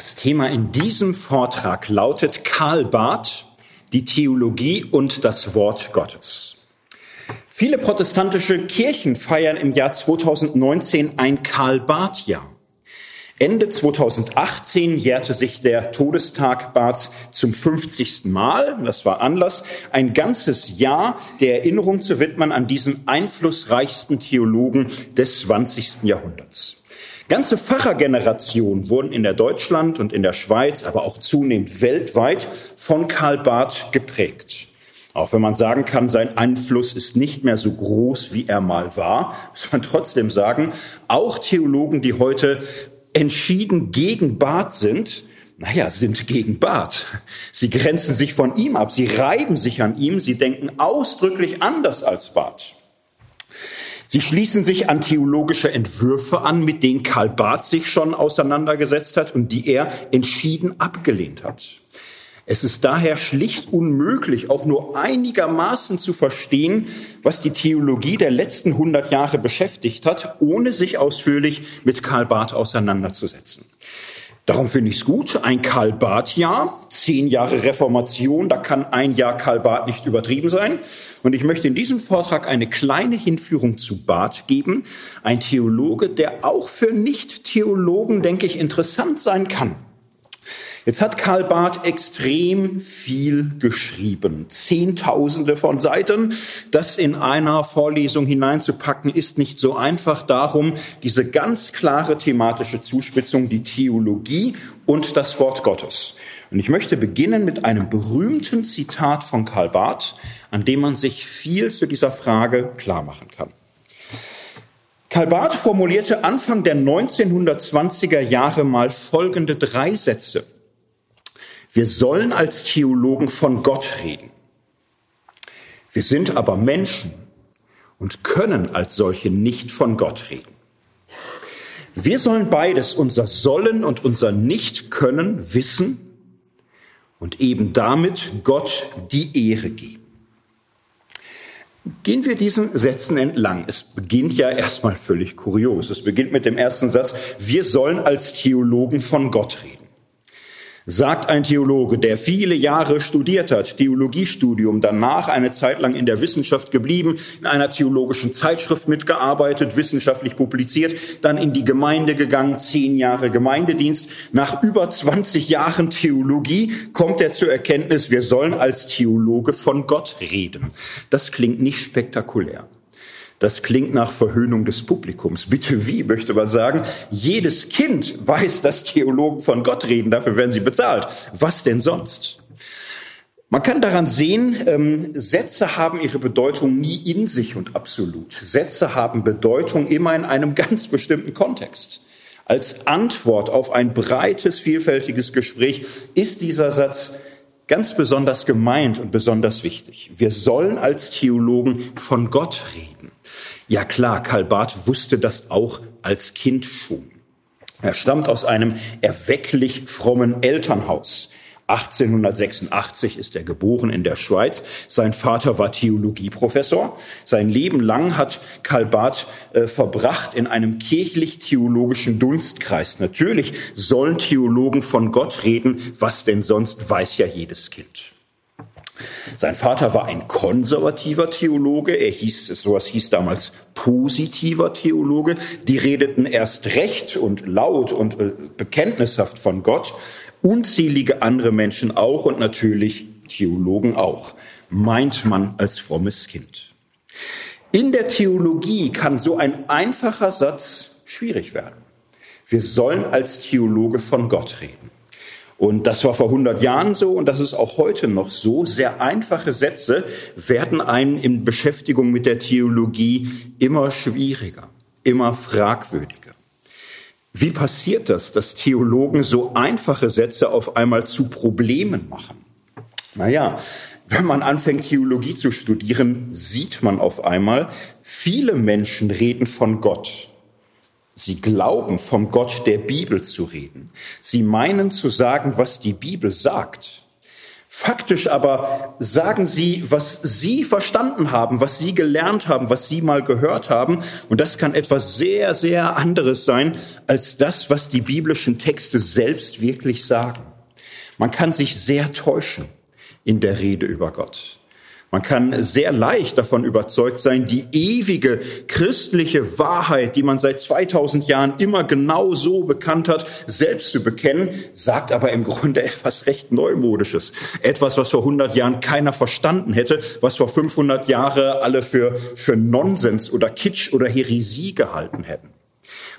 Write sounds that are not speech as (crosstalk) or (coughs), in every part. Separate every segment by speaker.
Speaker 1: Das Thema in diesem Vortrag lautet Karl Barth, die Theologie und das Wort Gottes. Viele protestantische Kirchen feiern im Jahr 2019 ein Karl Barth Jahr. Ende 2018 jährte sich der Todestag Barths zum 50. Mal. Das war Anlass, ein ganzes Jahr der Erinnerung zu widmen an diesen einflussreichsten Theologen des 20. Jahrhunderts. Ganze Pfarrergenerationen wurden in der Deutschland und in der Schweiz, aber auch zunehmend weltweit von Karl Barth geprägt. Auch wenn man sagen kann, sein Einfluss ist nicht mehr so groß, wie er mal war, muss man trotzdem sagen, auch Theologen, die heute entschieden gegen Barth sind, naja, sind gegen Barth. Sie grenzen sich von ihm ab, sie reiben sich an ihm, sie denken ausdrücklich anders als Barth. Sie schließen sich an theologische Entwürfe an, mit denen Karl Barth sich schon auseinandergesetzt hat und die er entschieden abgelehnt hat. Es ist daher schlicht unmöglich, auch nur einigermaßen zu verstehen, was die Theologie der letzten hundert Jahre beschäftigt hat, ohne sich ausführlich mit Karl Barth auseinanderzusetzen. Darum finde ich es gut, ein Karl Barth-Jahr, zehn Jahre Reformation, da kann ein Jahr Karl Barth nicht übertrieben sein. Und ich möchte in diesem Vortrag eine kleine Hinführung zu Barth geben, ein Theologe, der auch für Nicht-Theologen, denke ich, interessant sein kann. Jetzt hat Karl Barth extrem viel geschrieben. Zehntausende von Seiten. Das in einer Vorlesung hineinzupacken, ist nicht so einfach. Darum diese ganz klare thematische Zuspitzung, die Theologie und das Wort Gottes. Und ich möchte beginnen mit einem berühmten Zitat von Karl Barth, an dem man sich viel zu dieser Frage klar machen kann. Karl Barth formulierte Anfang der 1920er Jahre mal folgende drei Sätze. Wir sollen als Theologen von Gott reden. Wir sind aber Menschen und können als solche nicht von Gott reden. Wir sollen beides, unser Sollen und unser Nicht-Können, wissen und eben damit Gott die Ehre geben. Gehen wir diesen Sätzen entlang. Es beginnt ja erstmal völlig kurios. Es beginnt mit dem ersten Satz, wir sollen als Theologen von Gott reden sagt ein Theologe, der viele Jahre studiert hat, Theologiestudium, danach eine Zeit lang in der Wissenschaft geblieben, in einer theologischen Zeitschrift mitgearbeitet, wissenschaftlich publiziert, dann in die Gemeinde gegangen, zehn Jahre Gemeindedienst. Nach über 20 Jahren Theologie kommt er zur Erkenntnis, wir sollen als Theologe von Gott reden. Das klingt nicht spektakulär. Das klingt nach Verhöhnung des Publikums. Bitte wie, möchte man sagen. Jedes Kind weiß, dass Theologen von Gott reden. Dafür werden sie bezahlt. Was denn sonst? Man kann daran sehen, ähm, Sätze haben ihre Bedeutung nie in sich und absolut. Sätze haben Bedeutung immer in einem (laughs) ganz bestimmten Kontext. Als Antwort auf ein breites, vielfältiges Gespräch ist dieser Satz ganz besonders gemeint und besonders wichtig. Wir sollen als Theologen von Gott reden. Ja klar, Karl Barth wusste das auch als Kind schon. Er stammt aus einem erwecklich frommen Elternhaus. 1886 ist er geboren in der Schweiz. Sein Vater war Theologieprofessor. Sein Leben lang hat Karl Barth äh, verbracht in einem kirchlich-theologischen Dunstkreis. Natürlich sollen Theologen von Gott reden. Was denn sonst weiß ja jedes Kind. Sein Vater war ein konservativer Theologe, er hieß, sowas hieß damals positiver Theologe. Die redeten erst recht und laut und äh, bekenntnishaft von Gott. Unzählige andere Menschen auch und natürlich Theologen auch, meint man als frommes Kind. In der Theologie kann so ein einfacher Satz schwierig werden. Wir sollen als Theologe von Gott reden. Und das war vor 100 Jahren so und das ist auch heute noch so. Sehr einfache Sätze werden einen in Beschäftigung mit der Theologie immer schwieriger, immer fragwürdiger. Wie passiert das, dass Theologen so einfache Sätze auf einmal zu Problemen machen? Naja, wenn man anfängt, Theologie zu studieren, sieht man auf einmal, viele Menschen reden von Gott. Sie glauben, vom Gott der Bibel zu reden. Sie meinen zu sagen, was die Bibel sagt. Faktisch aber sagen sie, was sie verstanden haben, was sie gelernt haben, was sie mal gehört haben. Und das kann etwas sehr, sehr anderes sein als das, was die biblischen Texte selbst wirklich sagen. Man kann sich sehr täuschen in der Rede über Gott. Man kann sehr leicht davon überzeugt sein, die ewige christliche Wahrheit, die man seit 2000 Jahren immer genau so bekannt hat, selbst zu bekennen, sagt aber im Grunde (laughs) etwas recht Neumodisches. Etwas, was vor 100 Jahren keiner verstanden hätte, was vor 500 Jahren alle für, für Nonsens oder Kitsch oder Heresie gehalten hätten.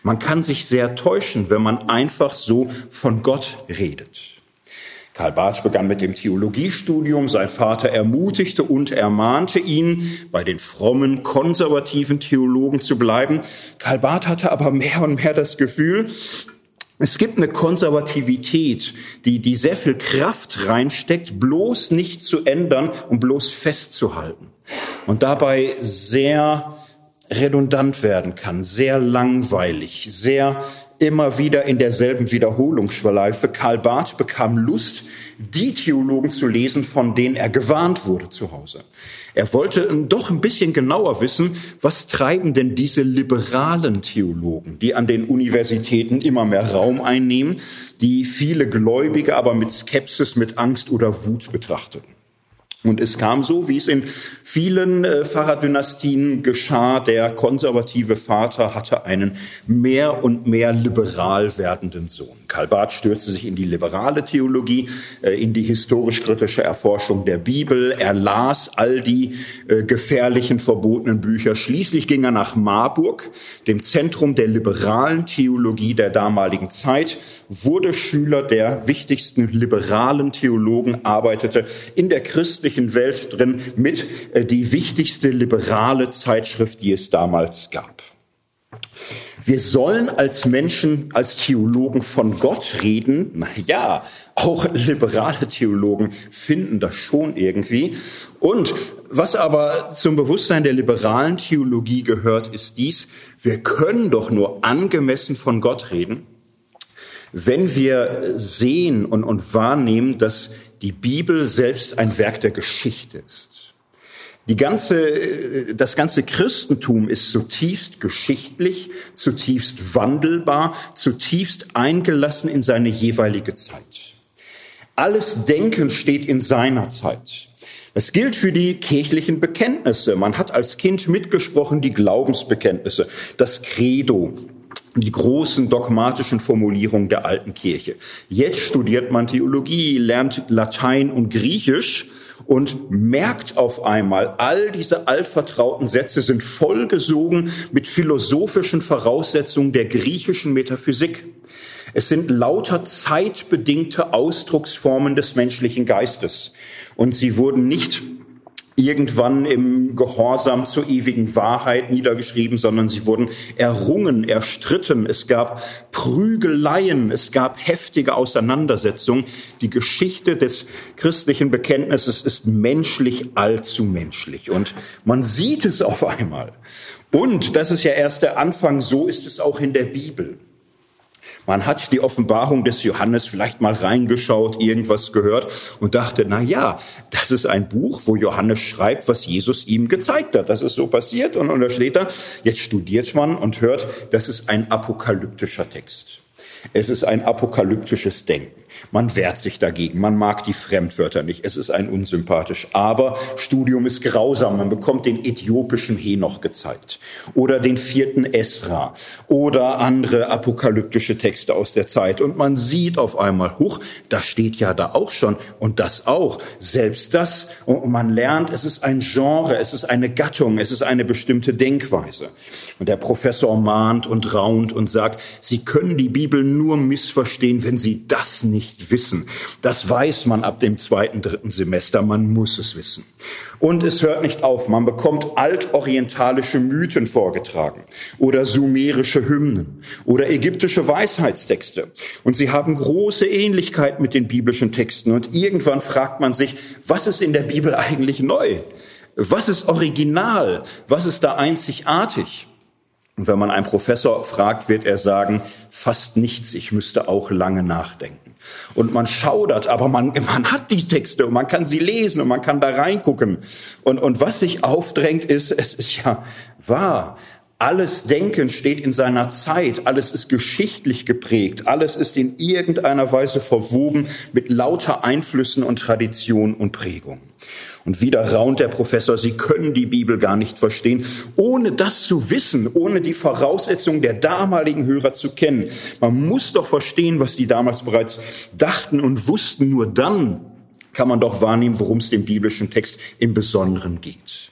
Speaker 1: Man kann sich sehr täuschen, wenn man einfach so von Gott redet. Karl Barth begann mit dem Theologiestudium. Sein Vater ermutigte und ermahnte ihn, bei den frommen, konservativen Theologen zu bleiben. Karl Barth hatte aber mehr und mehr das Gefühl, es gibt eine Konservativität, die, die sehr viel Kraft reinsteckt, bloß nicht zu ändern und bloß festzuhalten. Und dabei sehr redundant werden kann, sehr langweilig, sehr immer wieder in derselben Wiederholungsschleife. Karl Barth bekam Lust, die Theologen zu lesen, von denen er gewarnt wurde zu Hause. Er wollte doch ein bisschen genauer wissen, was treiben denn diese liberalen Theologen, die an den Universitäten immer mehr Raum einnehmen, die viele Gläubige aber mit Skepsis, mit Angst oder Wut betrachteten. Und es kam so, wie es in vielen äh, Pfarrerdynastien geschah, der konservative Vater hatte einen mehr und mehr liberal werdenden Sohn. Karl Barth stürzte sich in die liberale Theologie, äh, in die historisch-kritische Erforschung der Bibel. Er las all die äh, gefährlichen, verbotenen Bücher. Schließlich ging er nach Marburg, dem Zentrum der liberalen Theologie der damaligen Zeit, wurde Schüler der wichtigsten liberalen Theologen, arbeitete in der christlichen christlichen Welt drin mit äh, die wichtigste liberale Zeitschrift, die es damals gab. Wir sollen als Menschen, als Theologen von Gott reden. Na ja, auch liberale Theologen finden das schon irgendwie. Und was aber zum Bewusstsein der liberalen Theologie gehört, ist dies, wir können doch nur angemessen von Gott reden, wenn wir sehen und, und wahrnehmen, dass die Bibel selbst ein Werk der Geschichte ist. Die ganze, das ganze Christentum ist zutiefst geschichtlich, zutiefst wandelbar, zutiefst eingelassen in seine jeweilige Zeit. Alles Denken steht in seiner Zeit. Das gilt für die kirchlichen Bekenntnisse. Man hat als Kind mitgesprochen die Glaubensbekenntnisse, das Credo, die großen dogmatischen Formulierungen der alten Kirche. Jetzt studiert man Theologie, lernt Latein und Griechisch und merkt auf einmal, all diese altvertrauten Sätze sind vollgesogen mit philosophischen Voraussetzungen der griechischen Metaphysik. Es sind lauter zeitbedingte Ausdrucksformen des menschlichen Geistes. Und sie wurden nicht irgendwann im Gehorsam zur ewigen Wahrheit niedergeschrieben, sondern sie wurden errungen, erstritten. Es gab Prügeleien, es gab heftige Auseinandersetzungen. Die Geschichte des christlichen Bekenntnisses ist menschlich allzu menschlich. Und man sieht es auf einmal. Und das ist ja erst der Anfang, so ist es auch in der Bibel. Man hat die Offenbarung des Johannes vielleicht mal reingeschaut, irgendwas gehört und dachte, na ja, das ist ein Buch, wo Johannes schreibt, was Jesus ihm gezeigt hat. Das ist so passiert und, und da steht da, jetzt studiert man und hört, das ist ein apokalyptischer Text. Es ist ein apokalyptisches Denken. Man wehrt sich dagegen. Man mag die Fremdwörter nicht. Es ist ein unsympathisch. Aber Studium ist grausam. Man bekommt den äthiopischen Henoch gezeigt oder den vierten Esra oder andere apokalyptische Texte aus der Zeit. Und man sieht auf einmal, huch, das steht ja da auch schon und das auch. Selbst das. Und man lernt, es ist ein Genre, es ist eine Gattung, es ist eine bestimmte Denkweise. Und der Professor mahnt und raunt und sagt, Sie können die Bibel nur missverstehen, wenn Sie das nicht nicht wissen. Das weiß man ab dem zweiten, dritten Semester. Man muss es wissen. Und es hört nicht auf. Man bekommt altorientalische Mythen vorgetragen oder sumerische Hymnen oder ägyptische Weisheitstexte. Und sie haben große Ähnlichkeit mit den biblischen Texten. Und irgendwann fragt man sich, was ist in der Bibel eigentlich neu? Was ist original? Was ist da einzigartig? Und wenn man einen Professor fragt, wird er sagen, fast nichts, ich müsste auch lange nachdenken. Und man schaudert, aber man, man hat die Texte und man kann sie lesen und man kann da reingucken. Und, und was sich aufdrängt ist, es ist ja wahr. Alles Denken steht in seiner Zeit, alles ist geschichtlich geprägt, alles ist in irgendeiner Weise verwoben mit lauter Einflüssen und Tradition und Prägung. Und wieder raunt der Professor, Sie können die Bibel gar nicht verstehen, ohne das zu wissen, ohne die Voraussetzungen der damaligen Hörer zu kennen. Man muss doch verstehen, was die damals bereits dachten und wussten. Nur dann kann man doch wahrnehmen, worum es dem biblischen Text im Besonderen geht.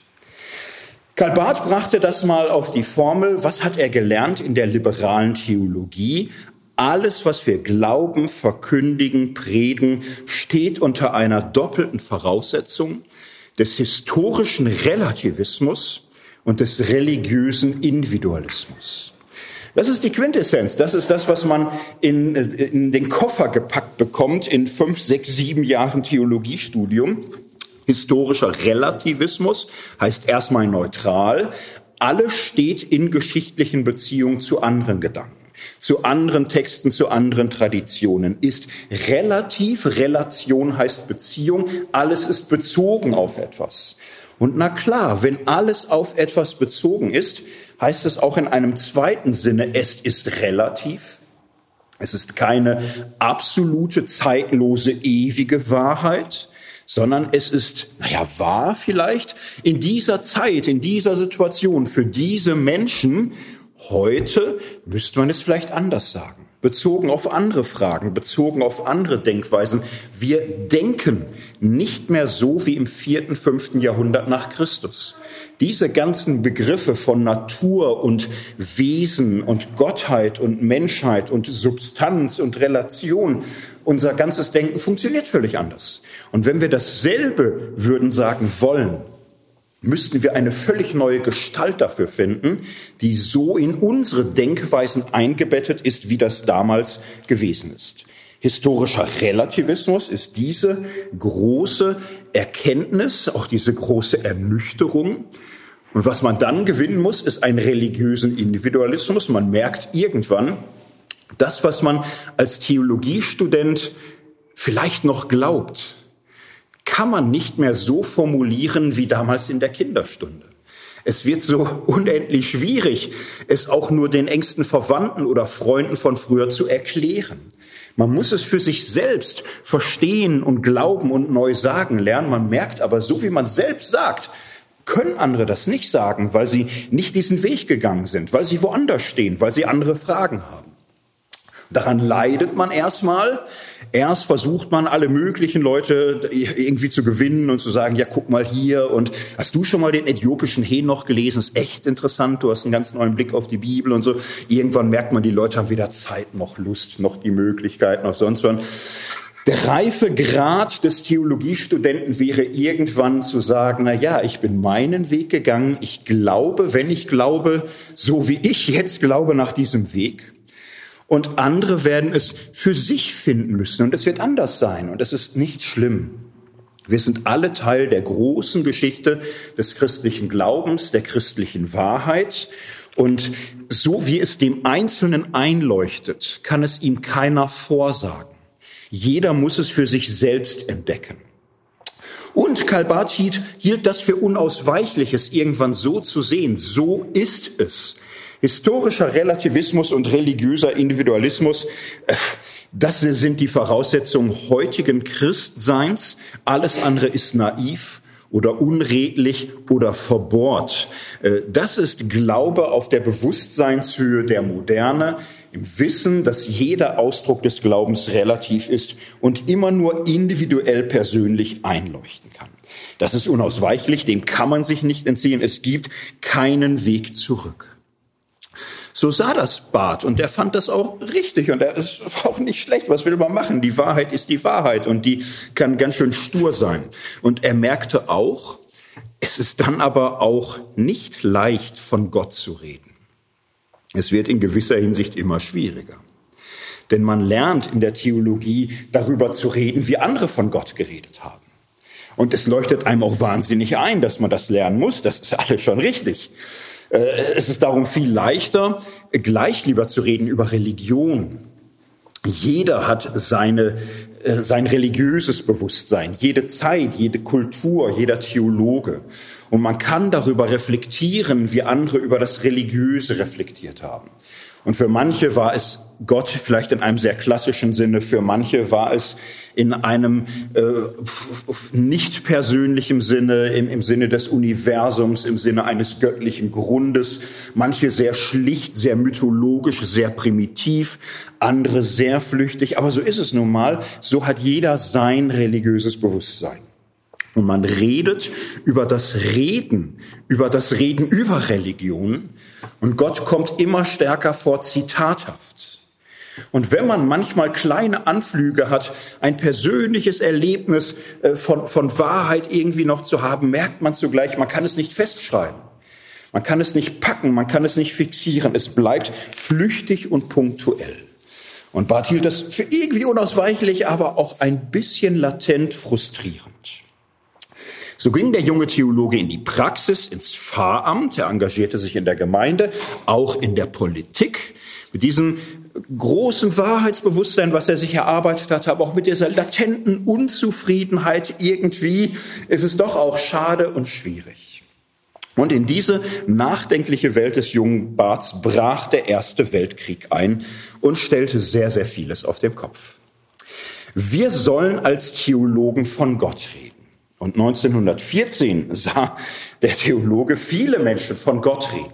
Speaker 1: Karl Barth brachte das mal auf die Formel, was hat er gelernt in der liberalen Theologie? Alles, was wir glauben, verkündigen, predigen, steht unter einer doppelten Voraussetzung des historischen Relativismus und des religiösen Individualismus. Das ist die Quintessenz. Das ist das, was man in, in den Koffer gepackt bekommt in fünf, sechs, sieben Jahren Theologiestudium. Historischer Relativismus heißt erstmal neutral. Alles steht in geschichtlichen Beziehungen zu anderen Gedanken zu anderen Texten, zu anderen Traditionen, ist relativ. Relation heißt Beziehung. Alles ist bezogen auf etwas. Und na klar, wenn alles auf etwas bezogen ist, heißt es auch in einem zweiten Sinne, es ist relativ. Es ist keine absolute, zeitlose, ewige Wahrheit, sondern es ist, naja, wahr vielleicht in dieser Zeit, in dieser Situation für diese Menschen. Heute müsste man es vielleicht anders sagen bezogen auf andere Fragen, bezogen auf andere Denkweisen. Wir denken nicht mehr so wie im vierten, fünften Jahrhundert nach Christus. Diese ganzen Begriffe von Natur und Wesen und Gottheit und Menschheit und Substanz und Relation, unser ganzes Denken funktioniert völlig anders. Und wenn wir dasselbe würden sagen wollen, müssten wir eine völlig neue Gestalt dafür finden, die so in unsere Denkweisen eingebettet ist, wie das damals gewesen ist. Historischer Relativismus ist diese große Erkenntnis, auch diese große Ernüchterung. Und was man dann gewinnen muss, ist einen religiösen Individualismus. Man merkt irgendwann, das, was man als Theologiestudent vielleicht noch glaubt, kann man nicht mehr so formulieren wie damals in der Kinderstunde. Es wird so (laughs) unendlich schwierig, es auch nur den engsten Verwandten oder Freunden von früher zu erklären. Man muss es für sich selbst verstehen und glauben und neu sagen lernen. Man merkt aber, so wie man selbst sagt, können andere das nicht sagen, weil sie nicht diesen Weg gegangen sind, weil sie woanders stehen, weil sie andere Fragen haben. Daran leidet man erstmal. Erst versucht man alle möglichen Leute irgendwie zu gewinnen und zu sagen, ja, guck mal hier und hast du schon mal den äthiopischen Henoch gelesen? Ist echt interessant. Du hast einen ganz neuen Blick auf die Bibel und so. Irgendwann merkt man, die Leute haben weder Zeit noch Lust noch die Möglichkeit noch sonst was. Der reife Grad des Theologiestudenten wäre irgendwann zu sagen, na ja, ich bin meinen Weg gegangen. Ich glaube, wenn ich glaube, so wie ich jetzt glaube nach diesem Weg und andere werden es für sich finden müssen und es wird anders sein und es ist nicht schlimm. Wir sind alle Teil der großen Geschichte des christlichen Glaubens, der christlichen Wahrheit und so wie es dem Einzelnen einleuchtet, kann es ihm keiner vorsagen. Jeder muss es für sich selbst entdecken. Und Karl Barth hielt das für unausweichliches, irgendwann so zu sehen. So ist es. Historischer Relativismus und religiöser Individualismus, äh, das sind die Voraussetzungen heutigen Christseins. Alles andere ist naiv oder unredlich oder verbohrt. Äh, das ist Glaube auf der Bewusstseinshöhe der Moderne, im Wissen, dass jeder Ausdruck des Glaubens relativ ist und immer nur individuell persönlich einleuchten kann. Das ist unausweichlich, dem kann man sich nicht entziehen. Es gibt keinen Weg zurück. So sah das Bart und er fand das auch richtig und er ist (laughs) auch nicht schlecht. Was will man machen? Die Wahrheit ist die Wahrheit und die kann ganz schön stur sein. Und er merkte auch, es ist dann aber auch nicht leicht von Gott zu reden. Es wird in gewisser Hinsicht immer schwieriger. Denn man lernt in der Theologie darüber zu reden, wie andere von Gott geredet haben. Und es leuchtet einem auch wahnsinnig ein, dass man das lernen muss. Das ist alles schon richtig. Äh, es ist darum viel leichter, gleich lieber zu reden über Religion, Jeder hat seine, äh, sein religiöses Bewusstsein, jede Zeit, jede Kultur, jeder Theologe. Und man kann darüber reflektieren, wie andere über das Religiöse reflektiert haben. Und für manche war es Gott vielleicht in einem sehr klassischen Sinne, für manche war es in einem äh, nicht persönlichen Sinne, im, im Sinne des Universums, im Sinne eines göttlichen Grundes, manche sehr schlicht, sehr mythologisch, sehr primitiv, andere sehr flüchtig, aber so ist es nun mal, so hat jeder sein religiöses Bewusstsein. Und man redet über das Reden, über das Reden über Religion. Und Gott kommt immer stärker vor zitathaft. Und wenn man manchmal kleine Anflüge hat, ein persönliches Erlebnis äh, von, von Wahrheit irgendwie noch zu haben, merkt man zugleich, man kann es nicht festschreiben. Man kann es nicht packen, man kann es nicht fixieren. Es bleibt flüchtig und punktuell. Und Barth hielt das für irgendwie unausweichlich, aber auch ein bisschen latent frustrierend. So ging der junge Theologe in die Praxis, ins Pfarramt, er engagierte sich in der Gemeinde, auch in der Politik, mit diesem großen Wahrheitsbewusstsein, was er sich erarbeitet hat, aber auch mit dieser latenten Unzufriedenheit irgendwie ist es doch auch schade und schwierig. Und in diese nachdenkliche Welt des jungen Barts brach der Erste Weltkrieg ein und stellte sehr, sehr vieles auf den Kopf. Wir sollen als Theologen von Gott reden. Und 1914 sah der Theologe viele Menschen von Gott reden.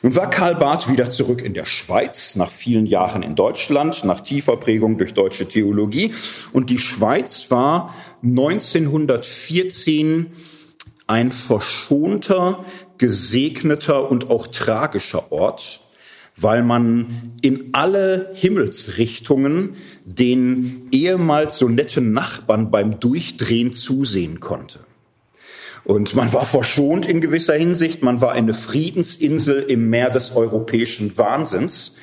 Speaker 1: Nun war Karl Barth wieder zurück in der Schweiz, nach vielen Jahren in Deutschland, nach tiefer Prägung durch deutsche Theologie. Und die Schweiz war 1914 ein verschonter, gesegneter und auch tragischer Ort, weil man in alle Himmelsrichtungen den ehemals so netten Nachbarn beim Durchdrehen zusehen konnte. Und man war verschont in gewisser Hinsicht, man war eine Friedensinsel im Meer des europäischen Wahnsinns.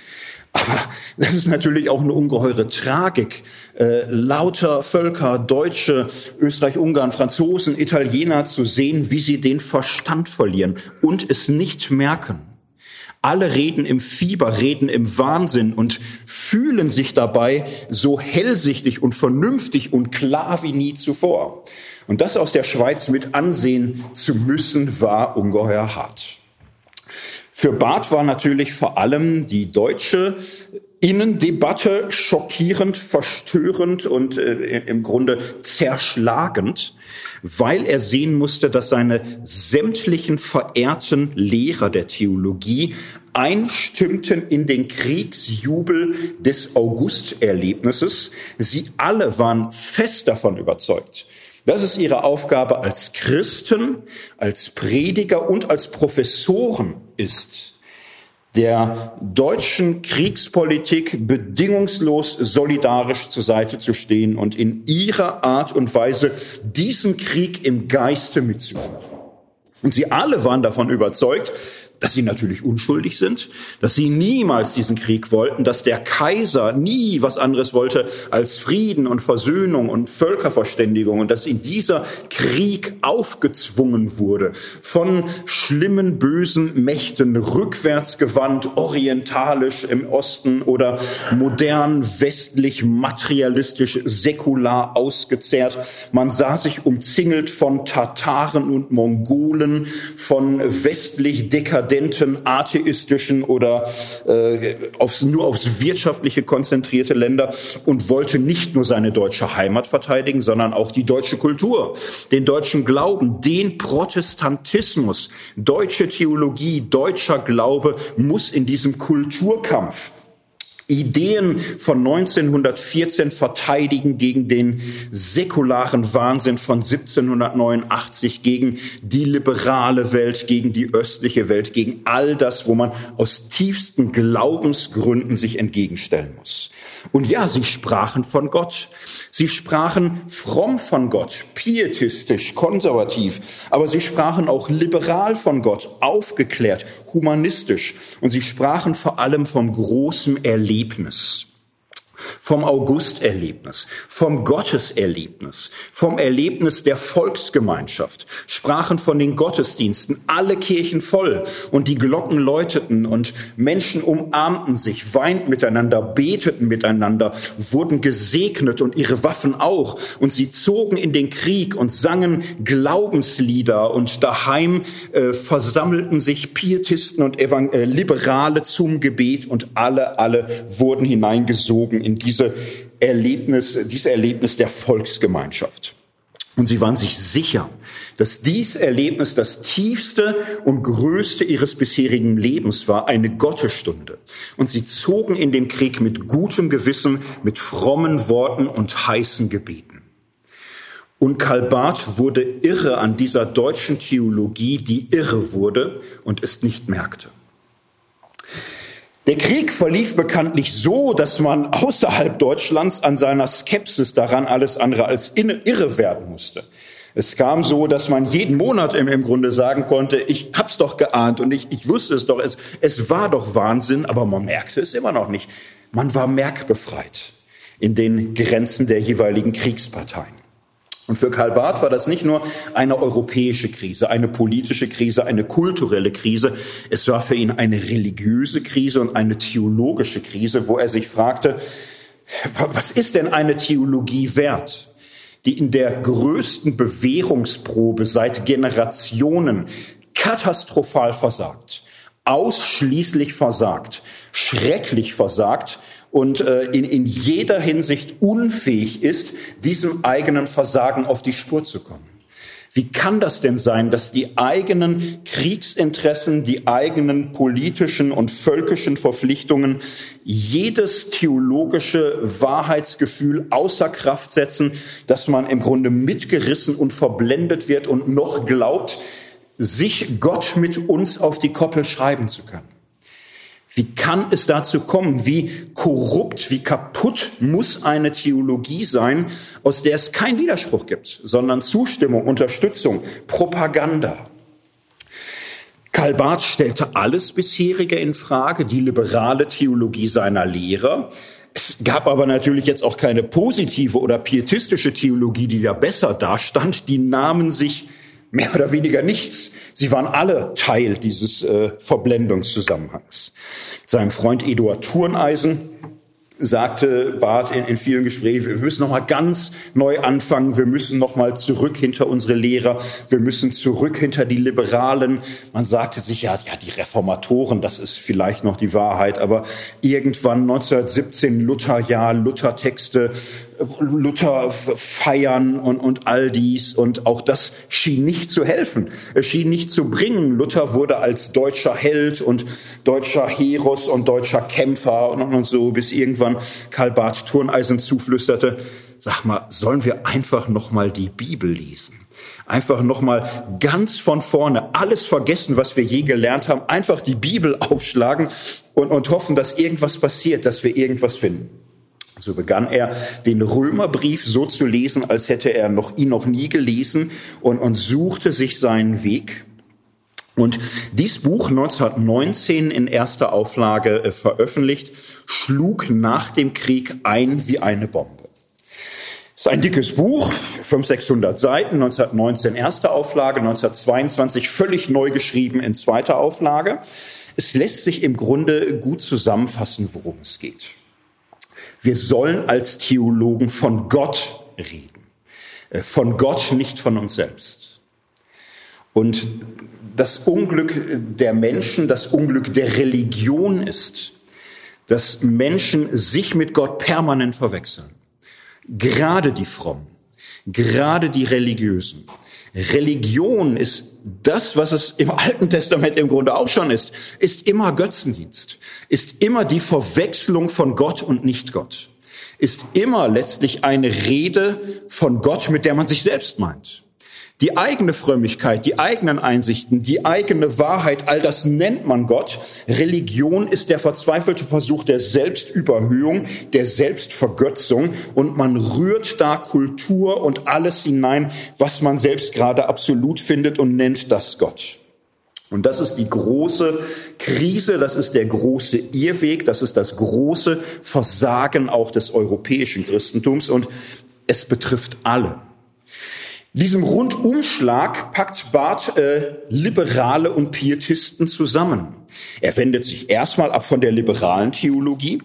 Speaker 1: Aber das ist natürlich auch eine ungeheure Tragik. Äh, lauter Völker, Deutsche, Österreich, Ungarn, Franzosen, Italiener zu sehen, wie sie den Verstand verlieren und es nicht merken. Alle reden im Fieber, reden im Wahnsinn und fühlen sich dabei so hellsichtig und vernünftig und klar wie nie zuvor. Und das aus der Schweiz mit ansehen zu müssen, war ungeheuer hart. Für Barth war natürlich vor allem die deutsche Innendebatte schockierend, verstörend und äh, im Grunde zerschlagend, weil er sehen musste, dass seine sämtlichen verehrten Lehrer der Theologie einstimmten in den Kriegsjubel des Augusterlebnisses. Sie alle waren fest davon überzeugt, das ist ihre Aufgabe als Christen, als Prediger und als Professoren ist, der deutschen Kriegspolitik bedingungslos solidarisch zur Seite zu stehen und in ihrer Art und Weise diesen Krieg im Geiste mitzuführen. Und sie alle waren davon überzeugt, dass sie natürlich unschuldig sind, dass sie niemals diesen Krieg wollten, dass der Kaiser nie was anderes wollte als Frieden und Versöhnung und Völkerverständigung und dass in dieser Krieg aufgezwungen wurde von schlimmen, bösen Mächten, rückwärtsgewandt, orientalisch im Osten oder modern, westlich, materialistisch, säkular ausgezehrt. Man sah sich umzingelt von Tataren und Mongolen, von westlich dekadenten dekadenten, atheistischen oder äh, aufs, nur aufs Wirtschaftliche konzentrierte Länder und wollte nicht nur seine deutsche Heimat verteidigen, sondern auch die deutsche Kultur, den deutschen Glauben, den Protestantismus. Deutsche Theologie, deutscher Glaube muss in diesem Kulturkampf Ideen von 1914 verteidigen gegen den säkularen Wahnsinn von 1789, gegen die liberale Welt, gegen die östliche Welt, gegen all das, wo man aus tiefsten Glaubensgründen sich entgegenstellen muss. Und ja, sie sprachen von Gott. Sie sprachen fromm von Gott, pietistisch, konservativ, aber sie sprachen auch liberal von Gott, aufgeklärt, humanistisch. Und sie sprachen vor allem vom großen Erleben Erlebnis. Vom Augusterlebnis, vom Gotteserlebnis, vom Erlebnis der Volksgemeinschaft, sprachen von den Gottesdiensten, alle Kirchen voll. Und die Glocken läuteten und Menschen umarmten sich, weinten miteinander, beteten miteinander, wurden gesegnet und ihre Waffen auch. Und sie zogen in den Krieg und sangen Glaubenslieder. Und daheim äh, versammelten sich Pietisten und Evang äh, Liberale zum Gebet. Und alle, alle wurden hineingesogen in diese Erlebnis, dieses Erlebnis der Volksgemeinschaft. Und sie waren sich sicher, dass dies Erlebnis das tiefste und größte ihres bisherigen Lebens war, eine Gottestunde. Und sie zogen in den Krieg mit gutem Gewissen, mit frommen Worten und heißen Gebeten. Und Karl Barth wurde irre an dieser deutschen Theologie, die irre wurde und es nicht merkte. Der Krieg verlief bekanntlich so, dass man außerhalb Deutschlands an seiner Skepsis daran alles andere als irre werden musste. Es kam so, dass man jeden Monat im, Grunde sagen konnte, ich hab's doch geahnt und ich, ich wusste es doch, es, es war doch Wahnsinn, aber man merkte es immer noch nicht. Man war merkbefreit in den Grenzen der jeweiligen Kriegsparteien. Und für Karl Barth war das nicht nur eine europäische Krise, eine politische Krise, eine kulturelle Krise. Es war für ihn eine religiöse Krise und eine theologische Krise, wo er sich fragte, was ist denn eine Theologie wert, die in der größten Bewährungsprobe seit Generationen katastrophal versagt, ausschließlich versagt, schrecklich versagt und äh, in, in jeder Hinsicht unfähig ist, diesem eigenen Versagen auf die Spur zu kommen. Wie kann das denn sein, dass die eigenen Kriegsinteressen, die eigenen politischen und völkischen Verpflichtungen jedes theologische Wahrheitsgefühl außer Kraft setzen, dass man im Grunde mitgerissen und verblendet wird und noch glaubt, sich Gott mit uns auf die Koppel schreiben zu können? Wie kann es dazu kommen? Wie korrupt, wie kaputt muss eine Theologie sein, aus der es keinen Widerspruch gibt, sondern Zustimmung, Unterstützung, Propaganda? Karl Barth stellte alles bisherige in Frage, die liberale Theologie seiner Lehrer. Es gab aber natürlich jetzt auch keine positive oder pietistische Theologie, die da besser dastand. Die nahmen sich mehr oder weniger nichts. Sie waren alle Teil dieses äh, Verblendungszusammenhangs. Sein Freund Eduard Turneisen sagte Barth in, in vielen Gesprächen, wir müssen noch mal ganz neu anfangen, wir müssen noch mal zurück hinter unsere Lehrer, wir müssen zurück hinter die Liberalen. Man sagte sich, ja, ja, die Reformatoren, das ist vielleicht noch die Wahrheit, aber irgendwann 1917 Lutherjahr, Luthertexte, Luther feiern und, und all dies. Und auch das schien nicht zu helfen. Es schien nicht zu bringen. Luther wurde als deutscher Held und deutscher Heros und deutscher Kämpfer und, und so, bis irgendwann Karl Barth Turneisen zuflüsterte, sag mal, sollen wir einfach noch mal die Bibel lesen? Einfach noch mal ganz von vorne alles vergessen, was wir je gelernt haben, einfach die Bibel aufschlagen und, und hoffen, dass irgendwas passiert, dass wir irgendwas finden. So begann er, den Römerbrief so zu lesen, als hätte er noch, ihn noch nie gelesen und, und suchte sich seinen Weg. Und dies Buch 1919 in erster Auflage äh, veröffentlicht, schlug nach dem Krieg ein wie eine Bombe. Es ist ein dickes Buch, 500, 600 Seiten, 1919 erste Auflage, 1922 völlig neu geschrieben in zweiter Auflage. Es lässt sich im Grunde gut zusammenfassen, worum es geht. Wir sollen als Theologen von Gott reden. Äh, von Gott, nicht von uns selbst. Und das Unglück der Menschen, das Unglück der Religion ist, dass Menschen sich mit Gott permanent verwechseln. Gerade die Frommen, gerade die Religiösen. Religion ist das, was es im Alten Testament im Grunde auch schon ist, ist immer Götzendienst, ist immer die Verwechslung von Gott und nicht Gott, ist immer letztlich eine Rede von Gott, mit der man sich selbst meint. Die eigene Frömmigkeit, die eigenen Einsichten, die eigene Wahrheit, all das nennt man Gott. Religion ist der verzweifelte Versuch der Selbstüberhöhung, der Selbstvergötzung und man rührt da Kultur und alles hinein, was man selbst gerade absolut findet und nennt das Gott. Und das ist die große Krise, das ist der große Irrweg, das ist das große Versagen auch des europäischen Christentums und es betrifft alle. Diesem Rundumschlag packt Barth äh, Liberale und Pietisten zusammen. Er wendet sich erstmal ab von der liberalen Theologie.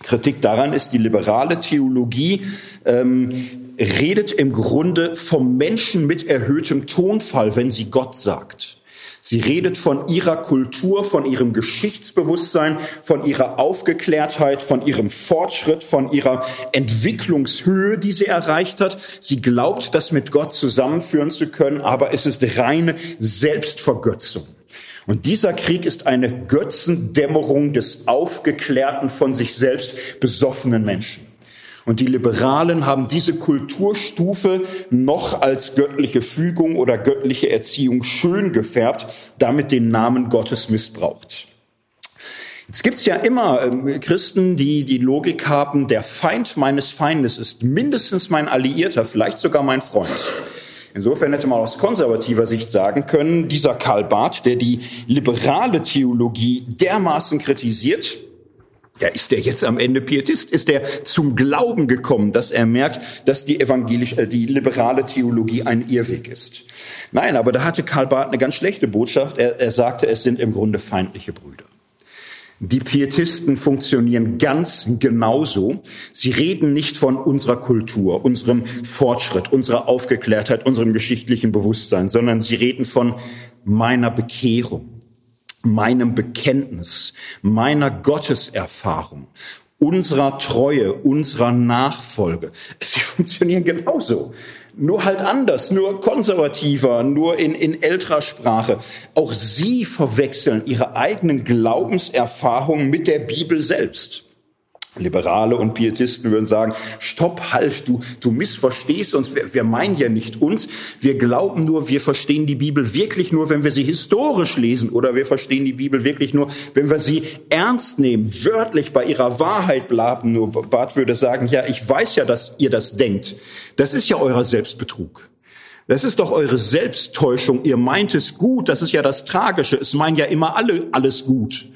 Speaker 1: Kritik daran ist, die liberale Theologie ähm, redet im Grunde vom Menschen mit erhöhtem Tonfall, wenn sie Gott sagt. Sie redet von ihrer Kultur, von ihrem Geschichtsbewusstsein, von ihrer Aufgeklärtheit, von ihrem Fortschritt, von ihrer Entwicklungshöhe, die sie erreicht hat. Sie glaubt, das mit Gott zusammenführen zu können, aber es ist reine Selbstvergötzung. Und dieser Krieg ist eine Götzendämmerung des aufgeklärten, von sich selbst besoffenen Menschen. Und die Liberalen haben diese Kulturstufe noch als göttliche Fügung oder göttliche Erziehung schön gefärbt, damit den Namen Gottes missbraucht. Jetzt gibt's ja immer ähm, Christen, die die Logik haben, der Feind meines Feindes ist mindestens mein Alliierter, vielleicht sogar mein Freund. Insofern hätte man aus konservativer Sicht sagen können, dieser Karl Barth, der die liberale Theologie dermaßen kritisiert, ja, ist der jetzt am Ende Pietist? Ist der zum Glauben gekommen, dass er merkt, dass die evangelische, äh, die liberale Theologie ein Irrweg ist? Nein, aber da hatte Karl Barth eine ganz schlechte Botschaft. Er, er sagte, es sind im Grunde feindliche Brüder. Die Pietisten funktionieren ganz genauso. Sie reden nicht von unserer Kultur, unserem Fortschritt, unserer Aufgeklärtheit, unserem geschichtlichen Bewusstsein, sondern sie reden von meiner Bekehrung meinem Bekenntnis, meiner Gotteserfahrung, unserer Treue, unserer Nachfolge. Sie (laughs) funktionieren genauso. Nur halt anders, nur konservativer, nur in, in älterer Sprache. Auch sie verwechseln ihre eigenen Glaubenserfahrungen mit der Bibel selbst. Liberale und Pietisten würden sagen, stopp, halt, du, du missverstehst uns, wir, wir meinen ja nicht uns, wir glauben nur, wir verstehen die Bibel wirklich nur, wenn wir sie historisch lesen oder wir verstehen die Bibel wirklich nur, wenn wir sie ernst nehmen, wörtlich bei ihrer Wahrheit bleiben. Nur Barth würde sagen, ja, ich weiß ja, dass ihr das denkt. Das ist ja euer Selbstbetrug. Das ist doch eure Selbsttäuschung. Ihr meint es gut, das ist ja das Tragische. Es meinen ja immer alle alles gut.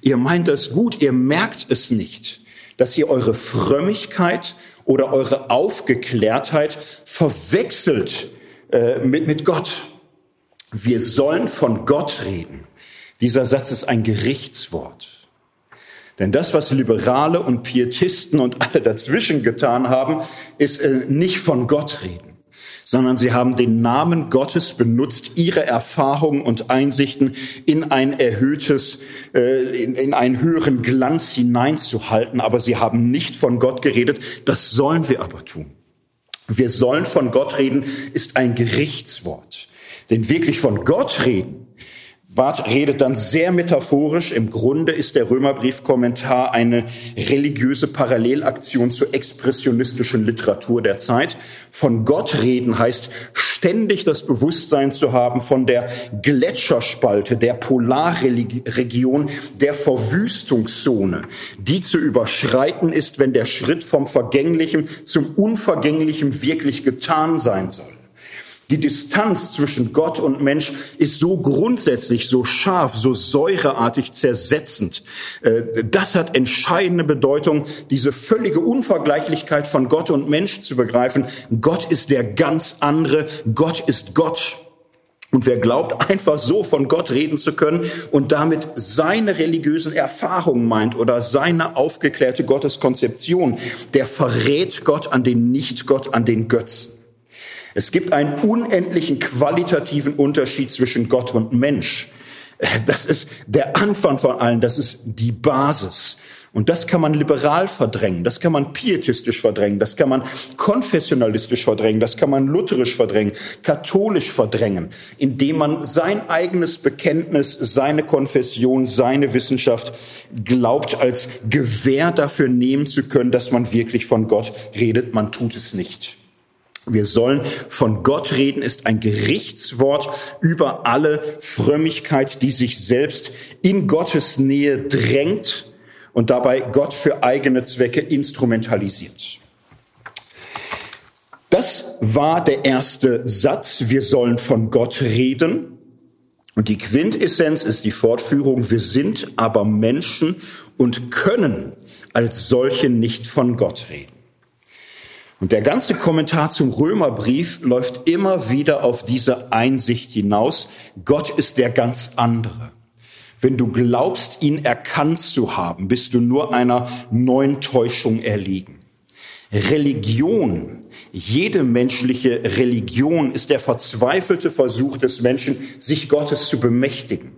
Speaker 1: Ihr meint es gut, ihr merkt es nicht dass ihr eure Frömmigkeit oder eure Aufgeklärtheit verwechselt äh, mit, mit Gott. Wir sollen von Gott reden. Dieser Satz ist ein Gerichtswort. Denn das, was Liberale und Pietisten und alle dazwischen getan haben, ist äh, nicht von Gott reden sondern sie haben den Namen Gottes benutzt, ihre Erfahrungen und Einsichten in ein erhöhtes, äh, in, in einen höheren Glanz hineinzuhalten. Aber sie haben nicht von Gott geredet. Das sollen wir aber tun. Wir sollen von Gott reden, ist ein Gerichtswort. Denn wirklich von Gott reden, Barth redet dann sehr metaphorisch. Im Grunde ist der Römerbriefkommentar eine religiöse Parallelaktion zur expressionistischen Literatur der Zeit. Von Gott reden heißt ständig das Bewusstsein zu haben von der Gletscherspalte, der Polarregion, der Verwüstungszone, die zu überschreiten ist, wenn der Schritt vom Vergänglichen zum Unvergänglichen wirklich getan sein soll. Die Distanz zwischen Gott und Mensch ist so grundsätzlich, so scharf, so säureartig zersetzend. Äh, das hat entscheidende Bedeutung, diese völlige Unvergleichlichkeit von Gott und Mensch zu begreifen. Gott ist der ganz andere. Gott ist Gott. Und wer glaubt, einfach so von Gott reden zu können und damit seine religiösen Erfahrungen meint oder seine aufgeklärte Gotteskonzeption, der verrät Gott an den Nicht-Gott, an den Götzen. Es gibt einen unendlichen qualitativen Unterschied zwischen Gott und Mensch. Das ist der Anfang von allen, das ist die Basis. Und das kann man liberal verdrängen, das kann man pietistisch verdrängen, das kann man konfessionalistisch verdrängen, das kann man lutherisch verdrängen, katholisch verdrängen, indem man sein eigenes Bekenntnis, seine Konfession, seine Wissenschaft glaubt, als Gewähr dafür nehmen zu können, dass man wirklich von Gott redet. Man tut es nicht. Wir sollen von Gott reden, ist ein Gerichtswort über alle Frömmigkeit, die sich selbst in Gottes Nähe drängt und dabei Gott für eigene Zwecke instrumentalisiert. Das war der erste Satz. Wir sollen von Gott reden. Und die Quintessenz ist die Fortführung, wir sind aber Menschen und können als solche nicht von Gott reden. Und der ganze Kommentar zum Römerbrief läuft immer wieder auf diese Einsicht hinaus, Gott ist der ganz andere. Wenn du glaubst, ihn erkannt zu haben, bist du nur einer neuen Täuschung erliegen. Religion, jede menschliche Religion ist der verzweifelte Versuch des Menschen, sich Gottes zu bemächtigen.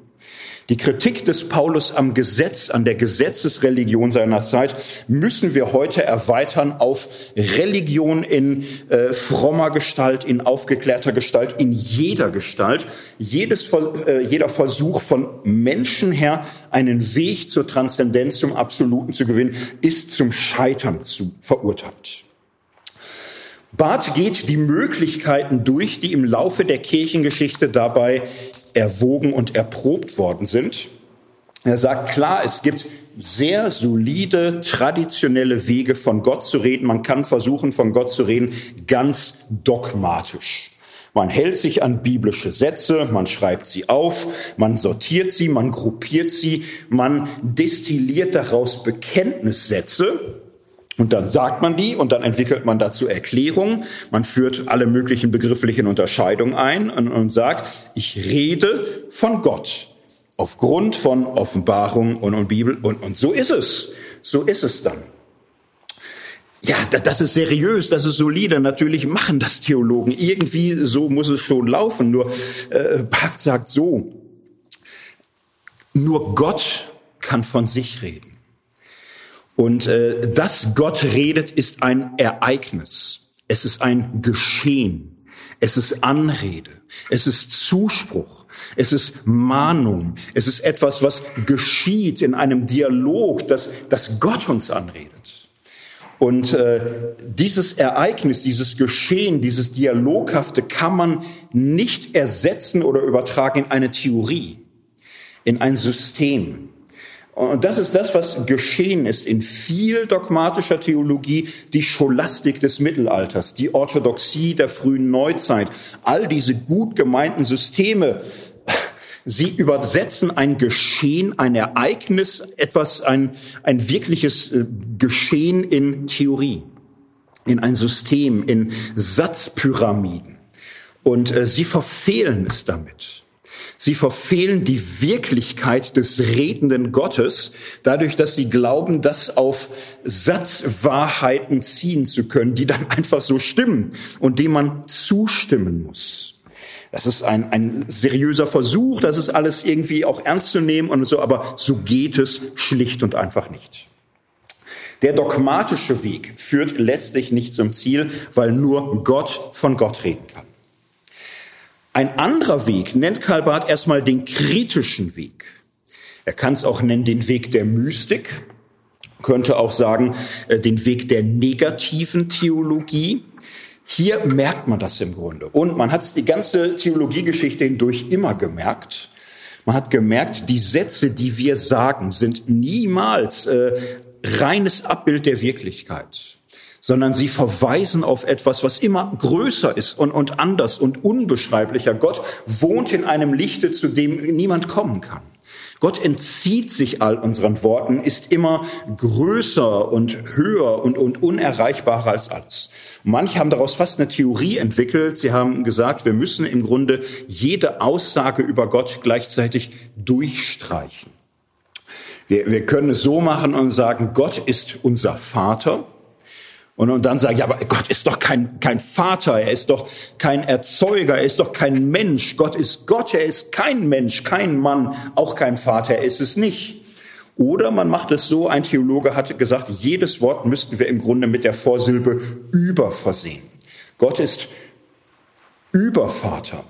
Speaker 1: Die Kritik des Paulus am Gesetz, an der Gesetzesreligion seiner Zeit, müssen wir heute erweitern auf Religion in äh, frommer Gestalt, in aufgeklärter Gestalt, in jeder Gestalt. Jedes, äh, jeder Versuch von Menschen her, einen Weg zur Transzendenz, zum Absoluten zu gewinnen, ist zum Scheitern zu verurteilt. Barth geht die Möglichkeiten durch, die im Laufe der Kirchengeschichte dabei erwogen und erprobt worden sind. Er sagt klar, es gibt sehr solide, traditionelle Wege von Gott zu reden. Man kann versuchen, von Gott zu reden, ganz dogmatisch. Man hält sich an biblische Sätze, man schreibt sie auf, man sortiert sie, man gruppiert sie, man destilliert daraus Bekenntnissätze, und dann sagt man die und dann entwickelt man dazu Erklärungen. Man führt alle möglichen begrifflichen Unterscheidungen ein und, und sagt, ich rede von Gott aufgrund von Offenbarung und, und Bibel und, und so ist es. So ist es dann. Ja, das ist seriös, das ist solide. Natürlich machen das Theologen. Irgendwie so muss es schon laufen. Nur äh, Barth sagt so, nur Gott kann von sich reden. Und äh, dass Gott redet, ist ein Ereignis. Es ist ein Geschehen. Es ist Anrede. Es ist Zuspruch. Es ist Mahnung. Es ist etwas, was geschieht in einem Dialog, dass, dass Gott uns anredet. Und äh, dieses Ereignis, dieses Geschehen, dieses Dialoghafte kann man nicht ersetzen oder übertragen in eine Theorie, in ein System. Und das ist das, was geschehen ist in viel dogmatischer Theologie, die Scholastik des Mittelalters, die Orthodoxie der frühen Neuzeit, all diese gut gemeinten Systeme, sie übersetzen ein Geschehen, ein Ereignis, etwas, ein, ein wirkliches äh, Geschehen in Theorie, in ein System, in Satzpyramiden. Und äh, sie verfehlen es damit. Sie verfehlen die Wirklichkeit des redenden Gottes, dadurch, dass sie glauben, das auf Satzwahrheiten ziehen zu können, die dann einfach so stimmen und dem man zustimmen muss. Das ist ein, ein seriöser Versuch, das ist alles irgendwie auch ernst zu nehmen und so, aber so geht es schlicht und einfach nicht. Der dogmatische Weg führt letztlich nicht zum Ziel, weil nur Gott von Gott reden kann. Ein anderer Weg nennt Karl Barth erstmal den kritischen Weg. Er kann es auch nennen den Weg der Mystik, könnte auch sagen äh, den Weg der negativen Theologie. Hier merkt man das im Grunde. Und man hat es die ganze Theologiegeschichte hindurch immer gemerkt. Man hat gemerkt, die Sätze, die wir sagen, sind niemals äh, reines Abbild der Wirklichkeit sondern sie verweisen auf etwas, was immer größer ist und, und anders und unbeschreiblicher. Gott wohnt in einem Lichte, zu dem niemand kommen kann. Gott entzieht sich all unseren Worten, ist immer größer und höher und, und unerreichbarer als alles. Manche haben daraus fast eine Theorie entwickelt. Sie haben gesagt, wir müssen im Grunde jede Aussage über Gott gleichzeitig durchstreichen. Wir, wir können es so machen und sagen, Gott ist unser Vater und, und dann sage ich, aber Gott ist doch kein, kein Vater, er ist doch kein Erzeuger, er ist doch kein Mensch. Gott ist Gott, er ist kein Mensch, kein Mann, auch kein Vater, er ist es nicht. Oder man macht es so, ein Theologe hatte gesagt, jedes Wort müssten wir im Grunde mit der Vorsilbe über versehen. Gott ist Übervater.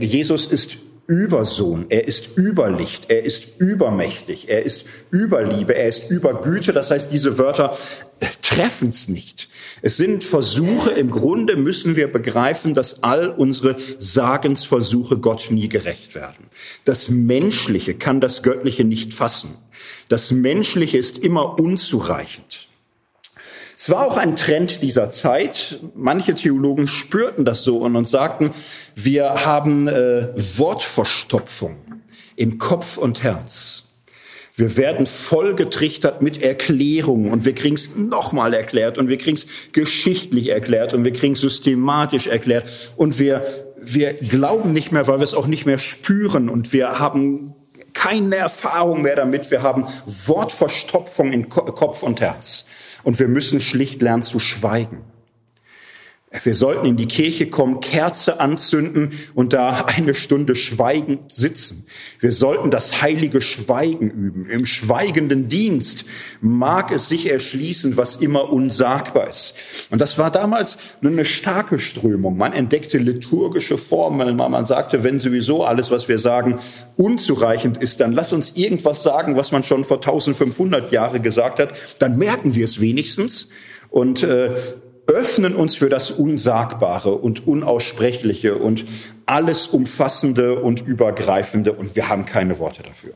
Speaker 1: Jesus ist Übersohn, er ist Überlicht, er ist übermächtig, er ist Überliebe, er ist Übergüte. Das heißt, diese Wörter treffen es nicht. Es sind Versuche, im Grunde müssen wir begreifen, dass all unsere Sagensversuche Gott nie gerecht werden. Das Menschliche kann das Göttliche nicht fassen. Das Menschliche ist immer unzureichend. Es war auch ein Trend dieser Zeit. Manche Theologen spürten das so und uns sagten, wir haben äh, Wortverstopfung in Kopf und Herz. Wir werden vollgetrichtert mit Erklärungen und wir kriegen es nochmal erklärt und wir kriegen es geschichtlich erklärt und wir kriegen es systematisch erklärt und wir, wir glauben nicht mehr, weil wir es auch nicht mehr spüren und wir haben keine Erfahrung mehr damit. Wir haben Wortverstopfung in Kopf und Herz und wir müssen schlicht lernen zu schweigen. Wir sollten in die Kirche kommen, Kerze anzünden und da eine Stunde schweigend sitzen. Wir sollten das heilige Schweigen üben. Im schweigenden Dienst mag es sich erschließen, was immer unsagbar ist. Und das war damals eine starke Strömung. Man entdeckte liturgische Formeln. Man sagte, wenn sowieso alles, was wir sagen, unzureichend ist, dann lass uns irgendwas sagen, was man schon vor 1500 Jahren gesagt hat. Dann merken wir es wenigstens. Und äh, öffnen uns für das Unsagbare und Unaussprechliche und alles Umfassende und Übergreifende und wir haben keine Worte dafür.